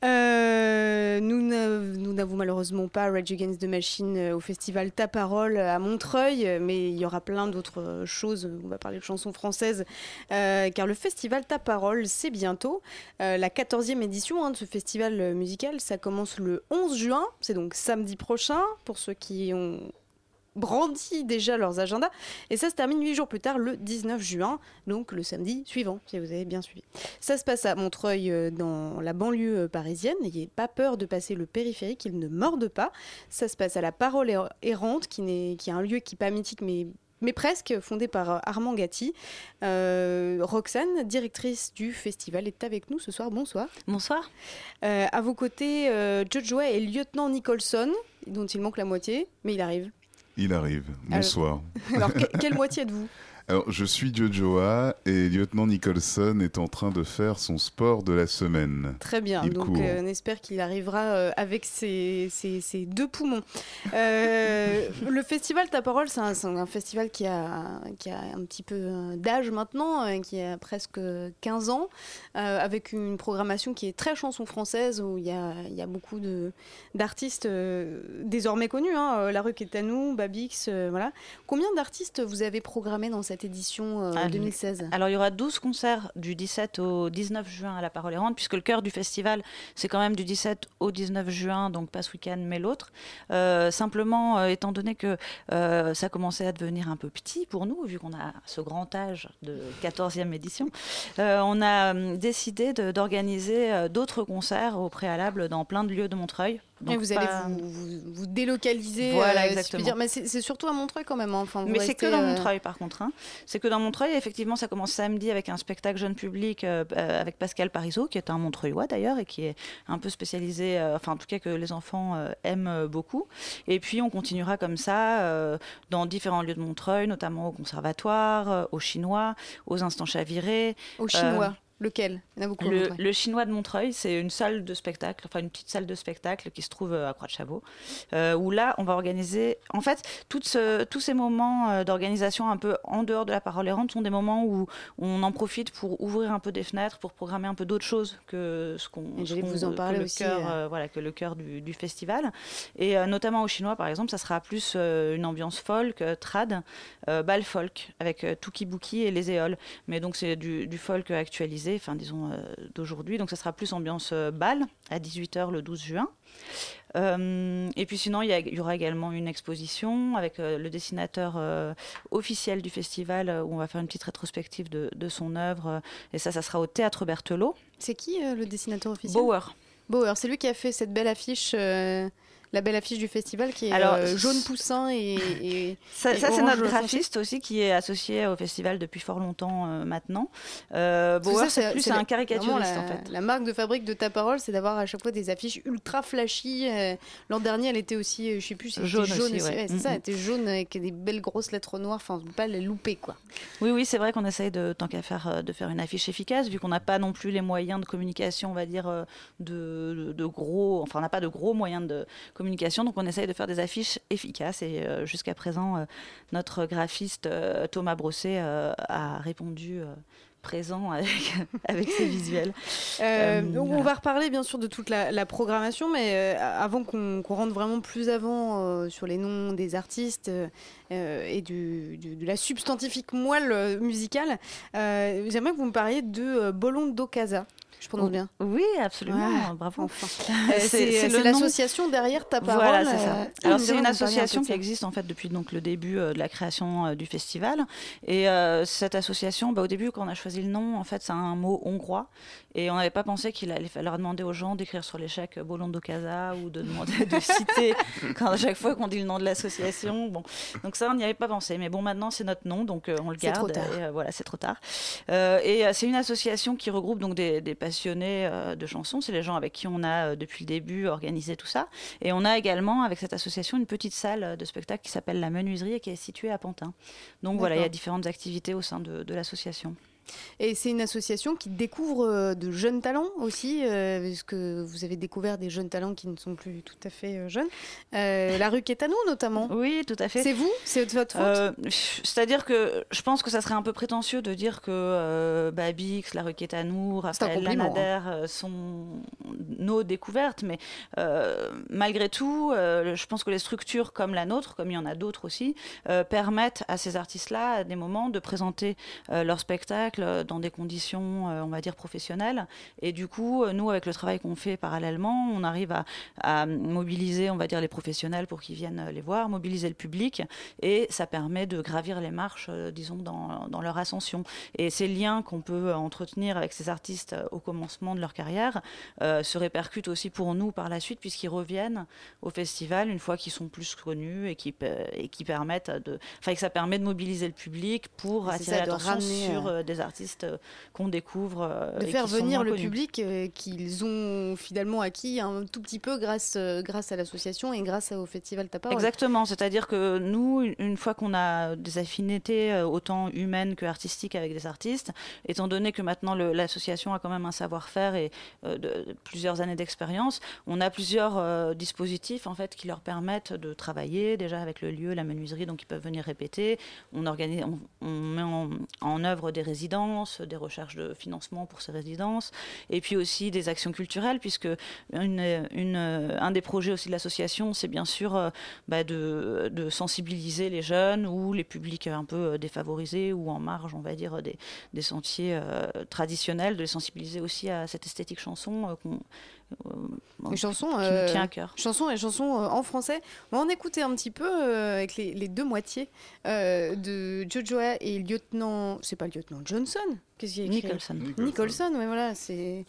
[SPEAKER 2] Euh, nous n'a- nous n'avons malheureusement pas Rage Against the Machine euh, au festival Ta Parole à Montreuil, mais il y aura plein d'autres euh, choses. On va parler de chansons françaises, car le festival Ta Parole, c'est bientôt. La 14e édition hein, de ce festival musical, ça commence le 11 juin, c'est donc samedi prochain, pour ceux qui ont brandi déjà leurs agendas. Et ça se termine huit jours plus tard, le 19 juin, donc le samedi suivant, si vous avez bien suivi. Ça se passe à Montreuil, euh, dans la banlieue euh, parisienne. N'ayez pas peur de passer le périphérique, il ne morde pas. Ça se passe à la Parole er- errante, qui, est un lieu qui n'est pas mythique, mais mais presque, fondé par euh, Armand Gatti. Euh, Roxane, directrice du festival, est avec nous ce soir. Bonsoir.
[SPEAKER 10] Bonsoir.
[SPEAKER 2] Euh, à vos côtés, euh, Jojo et lieutenant Nicholson, dont il manque la moitié, mais il arrive.
[SPEAKER 11] Il arrive.
[SPEAKER 2] Alors-
[SPEAKER 11] Bonsoir.
[SPEAKER 2] Alors, que- [laughs] quelle moitié êtes-vous?
[SPEAKER 11] Alors, je suis Jojoa et lieutenant Nicholson est en train de faire son sport de la semaine.
[SPEAKER 2] Très bien,
[SPEAKER 11] Il
[SPEAKER 2] donc euh, on espère qu'il arrivera euh, avec ses, ses- ses deux poumons. Euh, [laughs] le festival Ta Parole, c'est un, c'est un festival qui a, qui a un petit peu d'âge maintenant, qui a presque 15 ans, avec une programmation qui est très chanson française, où il y a, il y a beaucoup d'artistes désormais connus, hein, La Rue qui est à nous, Babix, voilà. Combien d'artistes vous avez programmé dans cette édition euh,
[SPEAKER 10] Ah,
[SPEAKER 2] 2016
[SPEAKER 10] Alors il y aura 12 concerts du 17 au 19 juin à la Parole Errante, puisque le cœur du festival, c'est quand même du 17 au 19 juin, donc pas ce week-end, mais l'autre. Euh, simplement, euh, étant donné que ça commençait à devenir un peu petit pour nous, vu qu'on a ce grand âge de 14e édition, on a hum, décidé d'organiser d'autres concerts au préalable dans plein de lieux de Montreuil.
[SPEAKER 2] Et
[SPEAKER 10] Donc
[SPEAKER 2] vous allez vous, vous, vous délocaliser.
[SPEAKER 10] Voilà,
[SPEAKER 2] euh, si
[SPEAKER 10] exactement.
[SPEAKER 2] Mais c'est surtout à Montreuil quand même. hein. Enfin, vous
[SPEAKER 10] Mais c'est que dans
[SPEAKER 2] euh,
[SPEAKER 10] Montreuil par contre. hein. C'est que dans Montreuil, effectivement, ça commence samedi avec un spectacle jeune public euh, avec Pascal Parisot, qui est un Montreuillois d'ailleurs et qui est un peu spécialisé, euh, enfin en tout cas que les enfants euh, aiment beaucoup. Et puis on continuera comme ça dans différents lieux de Montreuil, notamment au conservatoire, euh, au chinois, aux instants chavirés.
[SPEAKER 2] Au chinois. Lequel? Il y en a beaucoup à
[SPEAKER 10] le, chinois de Montreuil, c'est une salle de spectacle, enfin une petite salle de spectacle qui se trouve euh, à Croix de Chabot, euh, où là, on va organiser. En fait, ce- tous ces moments euh, d'organisation un peu en dehors de la parole errante sont des moments où on en profite pour ouvrir un peu des fenêtres, pour programmer un peu d'autres choses que ce qu'on.
[SPEAKER 2] J'allais
[SPEAKER 10] qu'on-
[SPEAKER 2] vous en parler
[SPEAKER 10] le
[SPEAKER 2] aussi,
[SPEAKER 10] cœur,
[SPEAKER 2] euh.
[SPEAKER 10] voilà, que le cœur du, du festival. Et euh, notamment au chinois, par exemple, ça sera plus une ambiance folk, trad, bal folk, avec euh, Tuki Buki et les éoles. Mais donc c'est du, du folk actualisé, enfin disons euh, d'aujourd'hui. Donc ça sera plus ambiance euh, bal à 18h le 12 juin. Euh, et puis sinon, il y, aura également une exposition avec euh, le dessinateur euh, officiel du festival où on va faire une petite rétrospective de, de son œuvre. et ça, ça sera au Théâtre Berthelot.
[SPEAKER 2] C'est qui le dessinateur officiel?
[SPEAKER 10] Bauer.
[SPEAKER 2] Bauer, c'est lui qui a fait cette belle affiche La belle affiche du festival qui est
[SPEAKER 10] Alors,
[SPEAKER 2] euh, jaune poussin et. et- [laughs]
[SPEAKER 10] Ça, c'est notre graphiste aussi qui est associé au festival depuis fort longtemps euh, maintenant. Euh, Bauer, c'est plus un caricaturiste en fait.
[SPEAKER 2] La marque de fabrique de ta parole, c'est d'avoir à chaque fois des affiches ultra flashy. euh, L'an dernier, elle était aussi, je sais plus, c'était
[SPEAKER 10] Jaune
[SPEAKER 2] jaune,
[SPEAKER 10] aussi,
[SPEAKER 2] aussi.
[SPEAKER 10] ouais. Mm,
[SPEAKER 2] ça, elle était jaune avec des belles grosses lettres noires. Enfin, on peut pas les louper quoi.
[SPEAKER 10] Oui, oui, c'est vrai qu'on essaye de tant qu'à faire de faire une affiche efficace, vu qu'on n'a pas non plus les moyens de communication, on va dire de, de gros, enfin on n'a pas de gros moyens de communication, donc on essaye de faire des affiches efficaces. Et euh, jusqu'à présent, euh, notre graphiste euh, Thomas Brosset a répondu. présent [laughs] avec, avec ses visuels.
[SPEAKER 2] Euh,
[SPEAKER 10] Euh,
[SPEAKER 2] donc on va reparler bien sûr de toute la, la programmation, mais euh, avant qu'on rentre vraiment plus avant sur les noms des artistes et du, du- de la substantifique moelle musicale, j'aimerais que vous me parliez de Bolondo Casa. Je prononce bien.
[SPEAKER 10] Oui, absolument.
[SPEAKER 2] Ouais,
[SPEAKER 10] bravo.
[SPEAKER 2] enfin.
[SPEAKER 10] Euh,
[SPEAKER 2] Euh, c'est c'est
[SPEAKER 10] le nom-
[SPEAKER 2] l'association derrière ta parole.
[SPEAKER 10] Voilà, c'est
[SPEAKER 2] euh,
[SPEAKER 10] ça. Alors
[SPEAKER 2] que
[SPEAKER 10] c'est une association qui existe en fait depuis donc le début euh, de la création euh, du festival. Et euh, cette association, bah, au début quand on a choisi le nom, en fait c'est un mot hongrois et on n'avait pas pensé qu'il allait falloir demander aux gens d'écrire sur les chèques Bolondo Casa ou de demander de [laughs] citer quand à chaque fois qu'on dit le nom de l'association. Bon, donc ça on n'y avait pas pensé. Mais bon maintenant c'est notre nom donc euh, on le garde.
[SPEAKER 2] trop tard.
[SPEAKER 10] Et, euh, voilà c'est trop tard. Euh, et euh, c'est une association qui regroupe donc des, des passionnés euh, de chansons. C'est les gens avec qui on a euh, depuis le début organisé tout ça. Et on a également avec cette association une petite salle euh, de spectacle qui s'appelle la Menuiserie et qui est située à Pantin. Donc voilà, il y a différentes activités au sein de, de l'association.
[SPEAKER 2] Et c'est une association qui découvre euh, de jeunes talents aussi, euh, parce que vous avez découvert des jeunes talents qui ne sont plus tout à fait euh, jeunes. La rue Quétano notamment.
[SPEAKER 10] Oui, tout à fait.
[SPEAKER 2] C'est vous? C'est votre faute?
[SPEAKER 10] C'est-à-dire que je pense que ça serait un peu prétentieux de dire que Babix, La Requetanou, Raphaël
[SPEAKER 2] compliment, hein.
[SPEAKER 10] Lanader euh, sont nos découvertes, mais euh, malgré tout, euh, je pense que les structures comme la nôtre, comme il y en a d'autres aussi, euh, permettent à ces artistes-là, des moments, de présenter leur spectacle dans des conditions, on va dire, professionnelles. Et du coup, nous, avec le travail qu'on fait parallèlement, on arrive à, mobiliser, on va dire, les professionnels pour qu'ils viennent les voir, mobiliser le public, et ça permet de gravir les marches, disons, dans, leur ascension. Et ces liens qu'on peut entretenir avec ces artistes au commencement de leur carrière euh, se répercutent aussi pour nous par la suite, puisqu'ils reviennent au festival une fois qu'ils sont plus connus et qui, et qui permettent de, enfin, que ça permet de mobiliser le public pour attirer l'attention sur
[SPEAKER 2] euh,
[SPEAKER 10] euh, des artistes euh, qu'on découvre.
[SPEAKER 2] de
[SPEAKER 10] et
[SPEAKER 2] faire venir le
[SPEAKER 10] connus.
[SPEAKER 2] public qu'ils ont finalement acquis un tout petit peu grâce, grâce à l'association et grâce au festival Ta Parole.
[SPEAKER 10] Exactement, c'est-à-dire que nous, une- fois qu'on a des affinités autant humaines que artistiques avec des artistes, étant donné que maintenant l'association a quand même un savoir-faire et euh, de plusieurs années d'expérience, on a plusieurs euh, dispositifs en fait qui leur permettent de travailler déjà avec le lieu, la menuiserie, donc ils peuvent venir répéter. On organise, on, met en, œuvre des résidences, des recherches de financement pour ces résidences, et puis aussi des actions culturelles, puisque un des projets aussi de l'association, c'est bien sûr euh, bah, de, sensibiliser les jeunes ou les publics un peu euh, défavorisés ou en marge, on va dire, des, sentiers traditionnels, de les sensibiliser aussi à cette esthétique chanson qu'on
[SPEAKER 2] Une chanson,
[SPEAKER 10] qui
[SPEAKER 2] euh,
[SPEAKER 10] nous tient à cœur.
[SPEAKER 2] Chanson et chanson euh, en français. On va en écouter un petit peu euh, avec les, les deux moitiés euh, de Jojoa et lieutenant. C'est pas lieutenant Johnson? Qu'est-ce qu'il y a écrit?
[SPEAKER 10] Nicholson.
[SPEAKER 2] Nicholson, Nicholson ouais, voilà, c'est.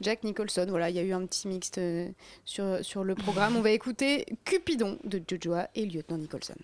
[SPEAKER 2] Jack Nicholson, voilà, il y a eu un petit mixte euh, sur, sur le programme. On va écouter Cupidon de Jojoa et lieutenant Nicholson.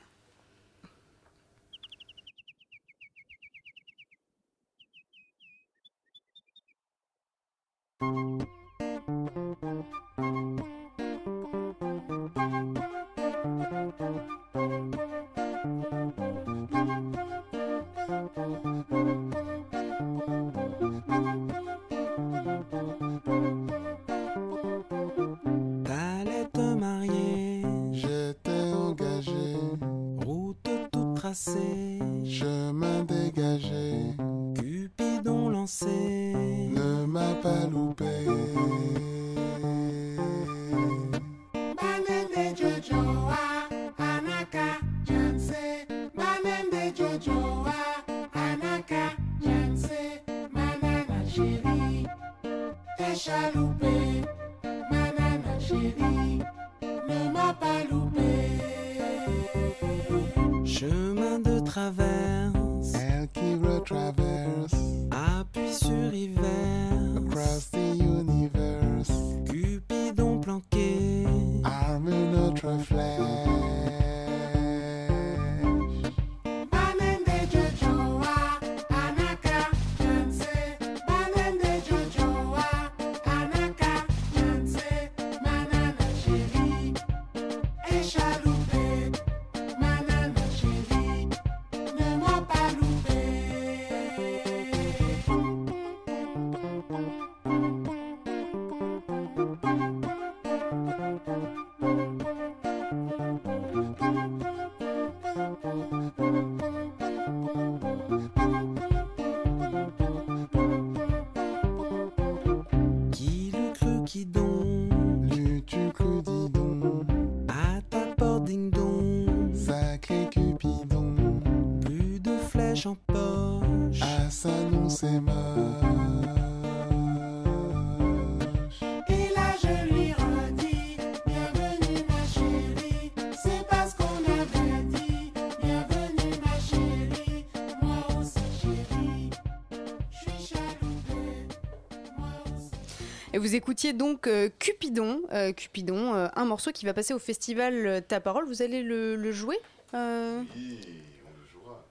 [SPEAKER 12] Et
[SPEAKER 2] vous écoutiez donc euh, Cupidon, euh, Cupidon, euh, un morceau qui va passer au festival Ta Parole. Vous allez le, le jouer euh,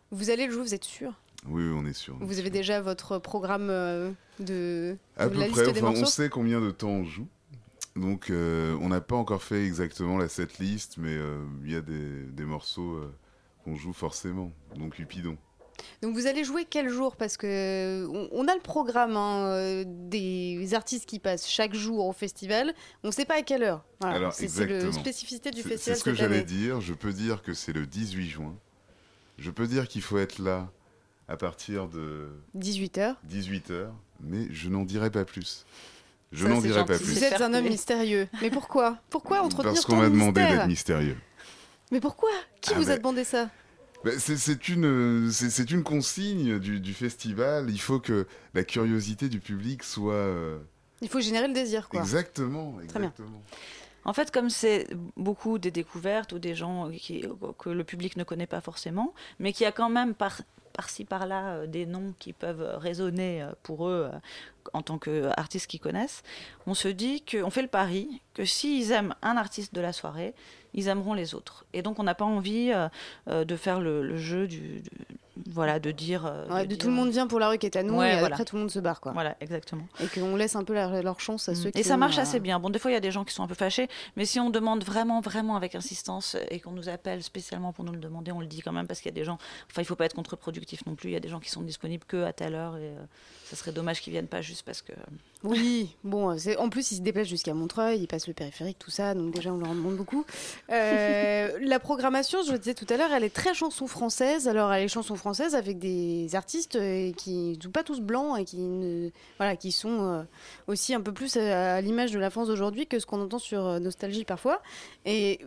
[SPEAKER 2] Vous allez le jouer, vous êtes sûr?
[SPEAKER 11] Oui, oui, on est sûr.
[SPEAKER 2] Vous avez déjà votre programme de,
[SPEAKER 11] À
[SPEAKER 2] de
[SPEAKER 11] peu
[SPEAKER 2] la
[SPEAKER 11] près,
[SPEAKER 2] liste des
[SPEAKER 11] enfin, on sait combien de temps on joue. Donc, on n'a pas encore fait exactement la setlist, mais il y a des, des morceaux qu'on joue forcément. Donc, Cupidon.
[SPEAKER 2] Donc vous allez jouer quel jour? Parce que on, a le programme hein, euh, des artistes qui passent chaque jour au festival. On ne sait pas à quelle heure. Voilà,
[SPEAKER 11] Alors,
[SPEAKER 2] c'est la spécificité du festival
[SPEAKER 11] C'est ce que j'allais dire. Je peux dire que c'est le 18 juin. Je peux dire qu'il faut être là à partir de
[SPEAKER 2] 18h.
[SPEAKER 11] 18h, mais je n'en dirai pas plus. Je n'en dirai pas plus.
[SPEAKER 2] Vous êtes un homme mystérieux. Mais pourquoi? Pourquoi entretenir
[SPEAKER 11] Parce qu'on m'a demandé d'être mystérieux.
[SPEAKER 2] Mais pourquoi? Qui
[SPEAKER 11] Ah
[SPEAKER 2] vous a
[SPEAKER 11] ben-
[SPEAKER 2] demandé ça?
[SPEAKER 11] C'est- C'est une, c'est c'est une consigne du, du festival. Il faut que la curiosité du public soit. euh,
[SPEAKER 2] Il faut générer le désir, quoi.
[SPEAKER 11] Exactement,
[SPEAKER 2] Très bien.
[SPEAKER 11] exactement.
[SPEAKER 10] En fait, comme c'est beaucoup des découvertes ou des gens qui, que le public ne connaît pas forcément, mais qui a quand même par, par-ci par-là euh, des noms qui peuvent résonner euh, pour eux euh, en tant qu'artistes qui connaissent, on se dit qu'on fait le pari que s'ils aiment un artiste de la soirée, ils aimeront les autres. Et donc on n'a pas envie euh, euh, de faire le, jeu du- voilà, de dire... euh,
[SPEAKER 2] Ouais, de
[SPEAKER 10] dire-
[SPEAKER 2] tout le monde vient pour la rue qui est à nous
[SPEAKER 10] Ouais,
[SPEAKER 2] et
[SPEAKER 10] voilà.
[SPEAKER 2] après tout le monde se barre, quoi.
[SPEAKER 10] Voilà, exactement.
[SPEAKER 2] Et qu'on laisse un peu la- leur chance à ceux qui
[SPEAKER 10] Et ça
[SPEAKER 2] ont,
[SPEAKER 10] marche
[SPEAKER 2] euh,
[SPEAKER 10] assez bien. Bon, des fois, il y a des gens qui sont un peu fâchés, mais si on demande vraiment, vraiment avec insistance et qu'on nous appelle spécialement pour nous le demander, on le dit quand même parce qu'il y a des gens. Enfin, il faut pas être contre-productif non plus. Il y a des gens qui sont disponibles que à telle heure et euh, ça serait dommage qu'ils viennent pas juste parce que.
[SPEAKER 2] Oui, bon, en plus, ils se déplacent jusqu'à Montreuil, ils passent le périphérique, tout ça, donc déjà, on leur demande beaucoup. Euh, [laughs] la programmation, je le disais tout à l'heure, elle est très chanson française. Alors, elle est chanson française avec des artistes euh, qui ne sont pas tous blancs et qui, sont euh, aussi un peu plus à, l'image de la France d'aujourd'hui que ce qu'on entend sur Nostalgie parfois. Et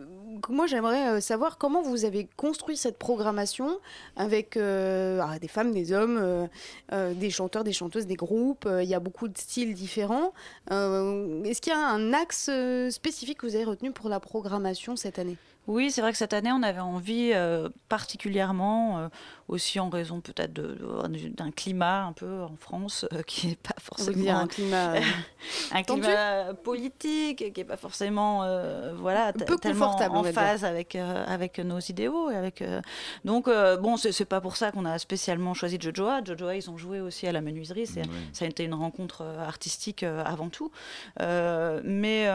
[SPEAKER 2] moi, j'aimerais savoir comment vous avez construit cette programmation avec ah, des femmes, des hommes, des chanteurs, des chanteuses, des groupes. Il y a beaucoup de styles différents. Euh, Est-ce qu'il y a un axe euh, spécifique que vous avez retenu pour la programmation cette année?
[SPEAKER 10] Oui, c'est vrai que cette année, on avait envie euh, particulièrement, euh, aussi en raison peut-être d'un climat un peu en France euh, qui n'est pas forcément
[SPEAKER 2] dire un climat, [laughs]
[SPEAKER 10] un climat politique qui n'est pas forcément euh, voilà
[SPEAKER 2] peu
[SPEAKER 10] tellement en phase avec euh, avec nos idéaux et avec euh, donc euh, bon c'est pas pour ça qu'on a spécialement choisi Jojoa. Jojoa ils ont joué aussi à la menuiserie ça a été une rencontre artistique euh, avant tout. Euh, mais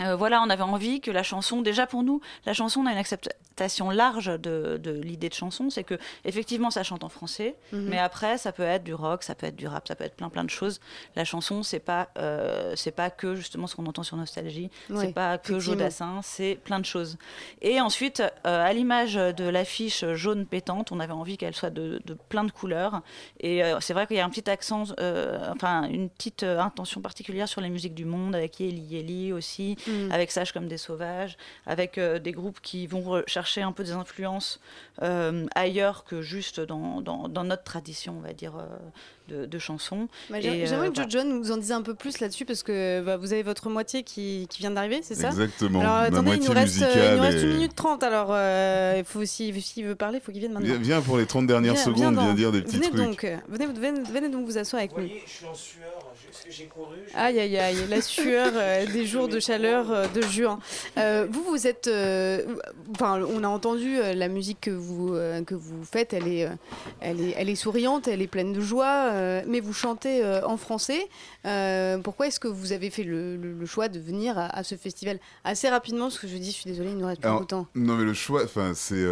[SPEAKER 10] euh, voilà, on avait envie que la chanson, déjà pour nous, la chanson, on a une acceptation large de, de l'idée de chanson, c'est que effectivement, ça chante en français,
[SPEAKER 2] Mhm.
[SPEAKER 10] mais après, ça peut être du rock, ça peut être du rap, ça peut être plein plein de choses. La chanson, c'est pas, euh, c'est pas que justement ce qu'on entend sur Nostalgie, c'est pas que. Jodassin, c'est plein de choses. Et ensuite, euh, à l'image de l'affiche jaune pétante, on avait envie qu'elle soit de, de plein de couleurs. Et euh, c'est vrai qu'il y a un petit accent, euh, enfin une petite intention particulière sur les musiques du monde, avec Yeli Yeli aussi,
[SPEAKER 2] Mm.
[SPEAKER 10] avec Sage comme des sauvages, avec euh, des groupes qui vont rechercher un peu des influences euh, ailleurs que juste dans, dans, notre tradition, on va dire, euh, de, de chansons.
[SPEAKER 2] Bah,
[SPEAKER 10] euh,
[SPEAKER 2] J'aimerais que
[SPEAKER 10] voilà.
[SPEAKER 2] Joe John nous en dise un peu plus là-dessus parce que bah, vous avez votre moitié qui, qui vient d'arriver, c'est ça?
[SPEAKER 11] Exactement.
[SPEAKER 2] Alors
[SPEAKER 11] Ma
[SPEAKER 2] attendez, il nous reste, euh, il
[SPEAKER 11] musicale
[SPEAKER 2] nous reste
[SPEAKER 11] est-
[SPEAKER 2] 1 minute 30 alors euh, faut, s'il s'il veut parler, il faut qu'il vienne maintenant.
[SPEAKER 11] Viens, viens pour les 30 dernières
[SPEAKER 2] Viens-
[SPEAKER 11] secondes,
[SPEAKER 2] viens
[SPEAKER 11] dire des petits
[SPEAKER 2] venez
[SPEAKER 11] trucs.
[SPEAKER 2] Donc, venez, venez, venez donc vous asseoir avec
[SPEAKER 13] Vous
[SPEAKER 2] nous.
[SPEAKER 13] voyez, je suis en sueur, j'ai couru.
[SPEAKER 2] Aïe aïe aïe, la sueur euh, [laughs] des jours de chaleur euh, de juin. Euh, vous, vous êtes. euh, Enfin, on a entendu euh, la musique que vous, euh, que vous faites, elle est, euh, elle, est, elle est souriante, elle est pleine de joie, euh, mais vous chantez euh, en français. Euh, pourquoi est-ce que vous avez fait le, le- le choix de venir à, à ce festival assez rapidement? Parce que je dis, je suis désolée, il nous reste plus beaucoup de temps.
[SPEAKER 11] non mais le choix, enfin c'est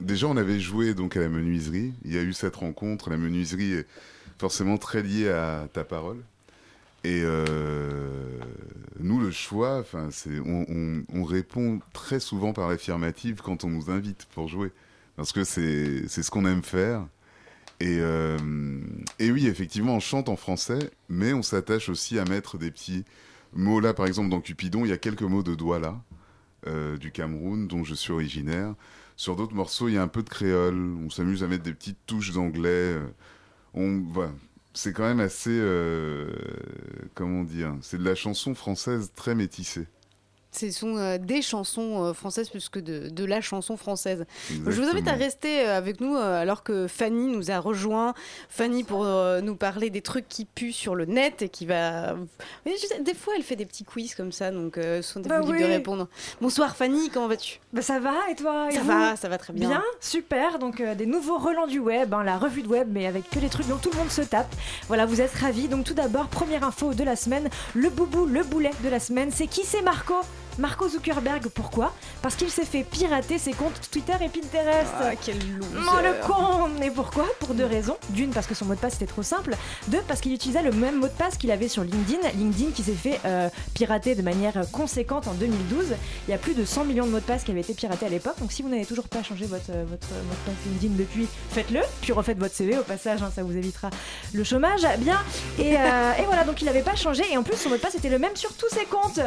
[SPEAKER 11] déjà on avait joué donc à la menuiserie. Il y a eu cette rencontre. La menuiserie est forcément très liée à ta parole. Et nous le choix, enfin c'est on, on- on répond très souvent par l'affirmative quand on nous invite pour jouer parce que c'est c'est ce qu'on aime faire. Et, euh, et oui, effectivement, on chante en français, mais on s'attache aussi à mettre des petits mots là. Par exemple, dans Cupidon, il y a quelques mots de Douala, euh, du Cameroun, dont je suis originaire. Sur d'autres morceaux, il y a un peu de créole. On s'amuse à mettre des petites touches d'anglais. euh, c'est quand même assez, euh, comment dire, c'est de la chanson française très métissée.
[SPEAKER 2] Ce sont euh, des chansons euh, françaises plus que de, de la chanson française. Je vous invite à rester euh, avec nous euh, alors que Fanny nous a rejoint. Fanny pour euh, nous parler des trucs qui puent sur le net et qui va. Des fois, elle fait des petits quiz comme ça, donc euh, ce sont des
[SPEAKER 14] Bah oui.
[SPEAKER 2] de répondre. Bonsoir Fanny, comment vas-tu?
[SPEAKER 14] Bah ça va et toi et
[SPEAKER 2] Ça va, ça va très bien.
[SPEAKER 14] Bien, super. Donc euh, des nouveaux relents du web, hein, la revue de web, mais avec que des trucs dont tout le monde se tape. Voilà, vous êtes ravis. Donc tout d'abord, première info de la semaine, le boubou, le boulet de la semaine, c'est qui? C'est Marco Marco Zuckerberg, pourquoi Parce qu'il s'est fait pirater ses comptes Twitter et Pinterest.
[SPEAKER 2] Ah, quel loser.
[SPEAKER 14] Oh le con Et pourquoi Pour deux raisons. D'une, parce que son mot de passe était trop simple. Deux, parce qu'il utilisait le même mot de passe qu'il avait sur LinkedIn. LinkedIn qui s'est fait euh, pirater de manière conséquente en 2012. Il y a plus de 100 millions de mots de passe qui avaient été piratés à l'époque. Donc si vous n'avez toujours pas changé votre, euh, votre mot de passe LinkedIn depuis, faites-le. Puis refaites votre CV au passage, hein, ça vous évitera le chômage. Bien. Et, euh, et voilà, donc il n'avait pas changé. Et en plus, son mot de passe était le même sur tous ses comptes.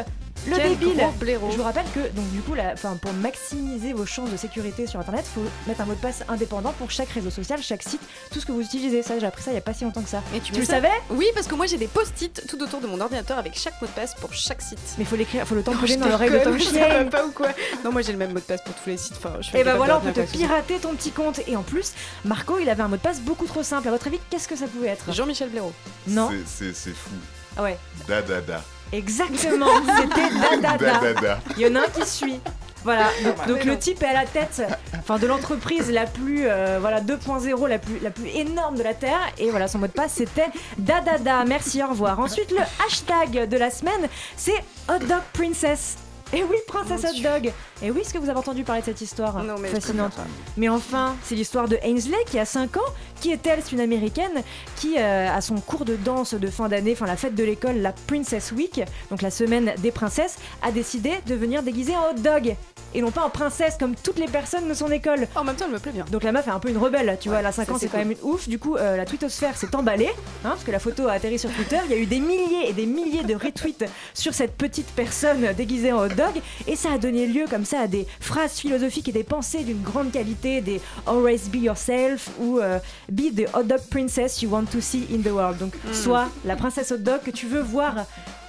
[SPEAKER 14] Le
[SPEAKER 2] Quel
[SPEAKER 14] débile
[SPEAKER 2] blaireau.
[SPEAKER 14] Je vous rappelle que donc du coup, la, enfin, pour maximiser vos chances de sécurité sur Internet, faut mettre un mot de passe indépendant pour chaque réseau social, chaque site, tout ce que vous utilisez. Ça, j'ai appris ça il y a pas si longtemps que ça.
[SPEAKER 2] Et tu,
[SPEAKER 14] le savais?
[SPEAKER 2] Oui, parce que moi j'ai des post-it tout autour de mon ordinateur avec chaque mot de passe pour chaque site.
[SPEAKER 14] Mais faut l'écrire, faut le tamponner
[SPEAKER 2] je
[SPEAKER 14] dans l'oreille de ton chien.
[SPEAKER 2] pas ou quoi? Non, moi j'ai le même mot de passe pour tous les sites. Enfin, je fais
[SPEAKER 14] Et
[SPEAKER 2] des
[SPEAKER 14] bah voilà, on peut te pirater ton petit compte. Et en plus, Marco, il avait un mot de passe beaucoup trop simple. À votre avis, qu'est-ce que ça pouvait être?
[SPEAKER 2] Jean-Michel Blaireau.
[SPEAKER 14] Non.
[SPEAKER 11] C'est- C'est c'est fou.
[SPEAKER 14] Ah ouais.
[SPEAKER 11] Da da da.
[SPEAKER 14] Exactement, c'était [laughs] Dadada.
[SPEAKER 11] Dadada.
[SPEAKER 14] Il y en a un qui suit. Voilà, donc,
[SPEAKER 11] mal.
[SPEAKER 14] donc le type est à la tête enfin, de l'entreprise la plus euh, voilà 2.0, la plus, la plus énorme de la Terre. Et voilà, son mot de passe c'était Dadada. Merci, au revoir. Ensuite, le hashtag de la semaine, c'est Hot Dog Princess. Et oui, Princess Hot Dog. Et oui, est-ce que vous avez entendu parler de cette histoire
[SPEAKER 2] Non, mais
[SPEAKER 14] fascinante Mais enfin, c'est l'histoire de Ainsley qui a 5 ans. Qui est-elle C'est une américaine qui, euh, à son cours de danse de fin d'année, enfin la fête de l'école, la Princess Week, donc la semaine des princesses, a décidé de venir déguisée en hot dog. Et non pas en princesse comme toutes les personnes de son école.
[SPEAKER 2] En même temps, elle me plaît bien.
[SPEAKER 14] Donc la meuf est un peu une rebelle, tu vois, elle a 5
[SPEAKER 2] ça,
[SPEAKER 14] ans,
[SPEAKER 2] c'est
[SPEAKER 14] quand même une ouf. Du coup, euh, la twittosphère s'est emballée, hein, parce que la photo a atterri sur Twitter. Il y a eu des milliers et des milliers de retweets sur cette petite personne déguisée en hot dog. Et ça a donné lieu comme ça à des phrases philosophiques et des pensées d'une grande qualité, des Always be yourself ou euh, Be the hot dog princess you want to see in the world. Donc,
[SPEAKER 2] Mm.
[SPEAKER 14] sois la princesse hot dog que tu veux voir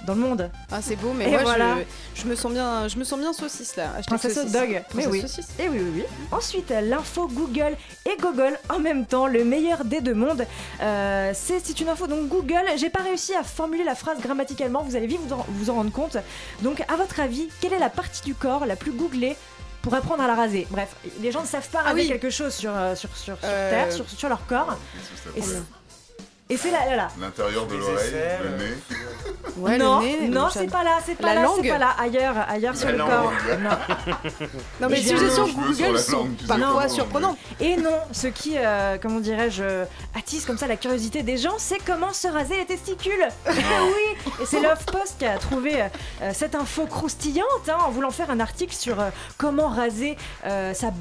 [SPEAKER 14] dans le monde.
[SPEAKER 2] Ah, c'est beau, mais
[SPEAKER 14] Et
[SPEAKER 2] moi
[SPEAKER 14] voilà.
[SPEAKER 2] je, je me sens bien, je me sens bien saucisse là. Hashtag
[SPEAKER 14] Princesse
[SPEAKER 2] saucisse.
[SPEAKER 14] dog. Mais oui.
[SPEAKER 2] saucisse.
[SPEAKER 14] Et oui, oui, oui. Ensuite, l'info Google et Google en même temps, le meilleur des deux mondes. Euh, c'est c'est une info donc Google. J'ai pas réussi à formuler la phrase grammaticalement. Vous allez vite vous en, vous en rendre compte. Donc, à votre avis, quelle est la partie du corps la plus googlée pour apprendre à la raser? Bref, les gens ne savent pas
[SPEAKER 2] Ah
[SPEAKER 14] raser
[SPEAKER 2] oui.
[SPEAKER 14] quelque chose sur, euh, sur, sur, sur
[SPEAKER 2] Euh,
[SPEAKER 14] Terre, sur, sur leur corps. Et c'est- et c'est là, là, là.
[SPEAKER 11] L'intérieur de l'oreille, le nez.
[SPEAKER 2] Ouais,
[SPEAKER 14] non,
[SPEAKER 2] le nez,
[SPEAKER 14] non, c'est pas là, c'est pas
[SPEAKER 2] La
[SPEAKER 14] là,
[SPEAKER 2] langue
[SPEAKER 14] c'est pas là, ailleurs, ailleurs sur
[SPEAKER 11] La
[SPEAKER 14] le
[SPEAKER 11] langue.
[SPEAKER 14] corps. [laughs] Non.
[SPEAKER 2] Non, mais les suggestions
[SPEAKER 11] sur
[SPEAKER 2] Google sont parfois surprenantes.
[SPEAKER 14] Et non, ce qui, euh, comment dirais-je, euh, attise comme ça la curiosité des gens, c'est comment se raser les testicules. [laughs] oui, et c'est Love Post qui a trouvé euh, cette info croustillante hein, en voulant faire un article sur euh, comment raser euh, sa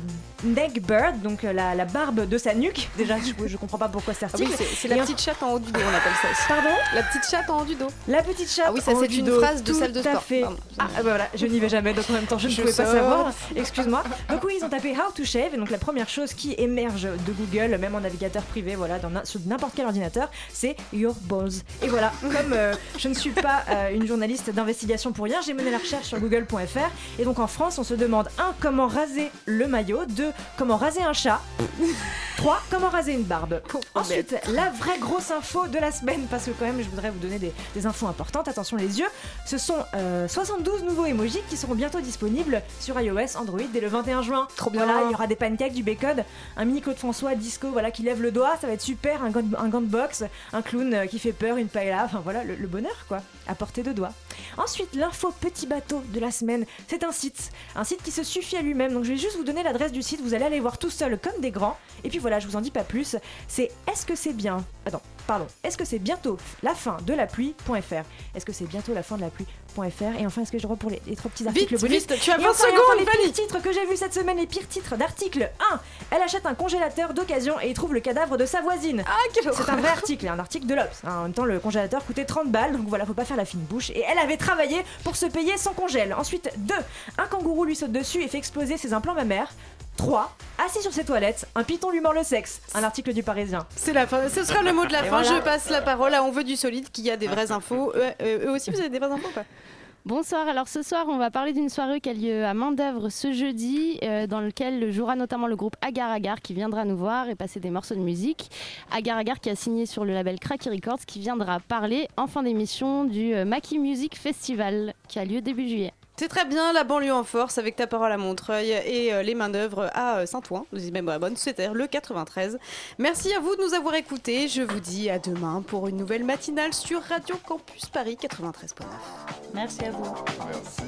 [SPEAKER 14] neck bird, donc euh, la, la barbe de sa nuque. [laughs] Déjà, je, je comprends pas pourquoi cet
[SPEAKER 2] Ah oui,
[SPEAKER 14] article.
[SPEAKER 2] c'est c'est la petite chatte en haut du dos, on appelle ça. aussi.
[SPEAKER 14] Pardon?
[SPEAKER 2] La petite chatte en haut du dos.
[SPEAKER 14] La petite chatte.
[SPEAKER 2] Ah oui, ça,
[SPEAKER 14] en haut
[SPEAKER 2] c'est une
[SPEAKER 14] dos,
[SPEAKER 2] phrase de
[SPEAKER 14] tout
[SPEAKER 2] salle de sport.
[SPEAKER 14] fait.
[SPEAKER 2] Pardon.
[SPEAKER 14] Ah, bah voilà, je n'y vais jamais, donc en même temps, je ne pouvais pas savoir. Excuse-moi. Donc oui, ils ont tapé How to shave, et donc la première chose qui émerge de Google, même en navigateur privé, voilà, dans sur n'importe quel ordinateur, c'est Your balls. Et voilà, [laughs] comme euh, je ne suis pas euh, une journaliste d'investigation pour rien, j'ai mené la recherche sur google.fr, et donc en France, on se demande 1. Comment raser le maillot? 2. Comment raser un chat [laughs] 3. Comment raser une barbe Ensuite, la vraie grosse info de la semaine, parce que quand même, je voudrais vous donner des, des infos importantes. Attention les yeux, ce sont euh, 72 nouveaux emojis qui seront bientôt disponibles sur iOS, Android dès le 21 juin.
[SPEAKER 2] Trop bien.
[SPEAKER 14] Voilà, il y aura des pancakes, du bacon, un mini Claude François disco, voilà, qui lève le doigt, ça va être super, un gant, un gant de boxe, un clown euh, qui fait peur, une paella, enfin voilà, le, le bonheur quoi, à portée de doigt. Ensuite, l'info petit bateau de la semaine, c'est un site, un site qui se suffit à lui-même. Donc je vais juste vous donner l'adresse du site, vous allez aller voir tout seul comme des grands. Et puis voilà, je vous en dis pas plus. C'est est-ce que c'est bien? Attends, pardon. Est-ce que c'est bientôt la fin de la pluie.fr Est-ce que c'est bientôt la fin de la pluie.fr Et enfin, est-ce que je reprends les, les trois petits articles
[SPEAKER 2] Vite,
[SPEAKER 14] bonus?
[SPEAKER 2] vite, tu as
[SPEAKER 14] Et
[SPEAKER 2] 20
[SPEAKER 14] enfin, et enfin,
[SPEAKER 2] secondes,
[SPEAKER 14] les
[SPEAKER 2] Fanny.
[SPEAKER 14] pires titres que j'ai vus cette semaine, les pires titres d'articles 1. Elle achète un congélateur d'occasion et y trouve le cadavre de sa voisine.
[SPEAKER 2] Ah,
[SPEAKER 14] C'est un vrai article, un article de l'Obs. hein. En même temps, le congélateur coûtait 30 balles, donc voilà, faut pas faire la fine bouche. Et elle avait travaillé pour se payer son congèle. Ensuite, 2. Un kangourou lui saute dessus et fait exploser ses implants mammaires. 3. Assis sur ses toilettes, un python lui mord le sexe. Un article du Parisien.
[SPEAKER 2] C'est la fin. Ce sera le mot de la
[SPEAKER 14] Et
[SPEAKER 2] fin.
[SPEAKER 14] voilà.
[SPEAKER 2] Je passe la parole à On veut du solide qui a des vraies [laughs] infos. Eux, euh, eux aussi, vous avez des vraies infos ou pas?
[SPEAKER 15] Bonsoir, alors ce soir on va parler d'une soirée qui a lieu à main d'œuvre ce jeudi, euh, dans lequel jouera notamment le groupe Agar Agar qui viendra nous voir et passer des morceaux de musique. Agar Agar qui a signé sur le label Cracky Records qui viendra parler en fin d'émission du euh, Maki Music Festival qui a lieu début juillet.
[SPEAKER 2] C'est très bien, la banlieue en force avec ta parole à Montreuil et euh, les mains d'œuvre à euh, Saint-Ouen, nous même à bonne, c'était le 93. Merci à vous de nous avoir écoutés. Je vous dis à demain pour une nouvelle matinale sur Radio Campus Paris 93.9.
[SPEAKER 10] Merci à vous.
[SPEAKER 11] Merci.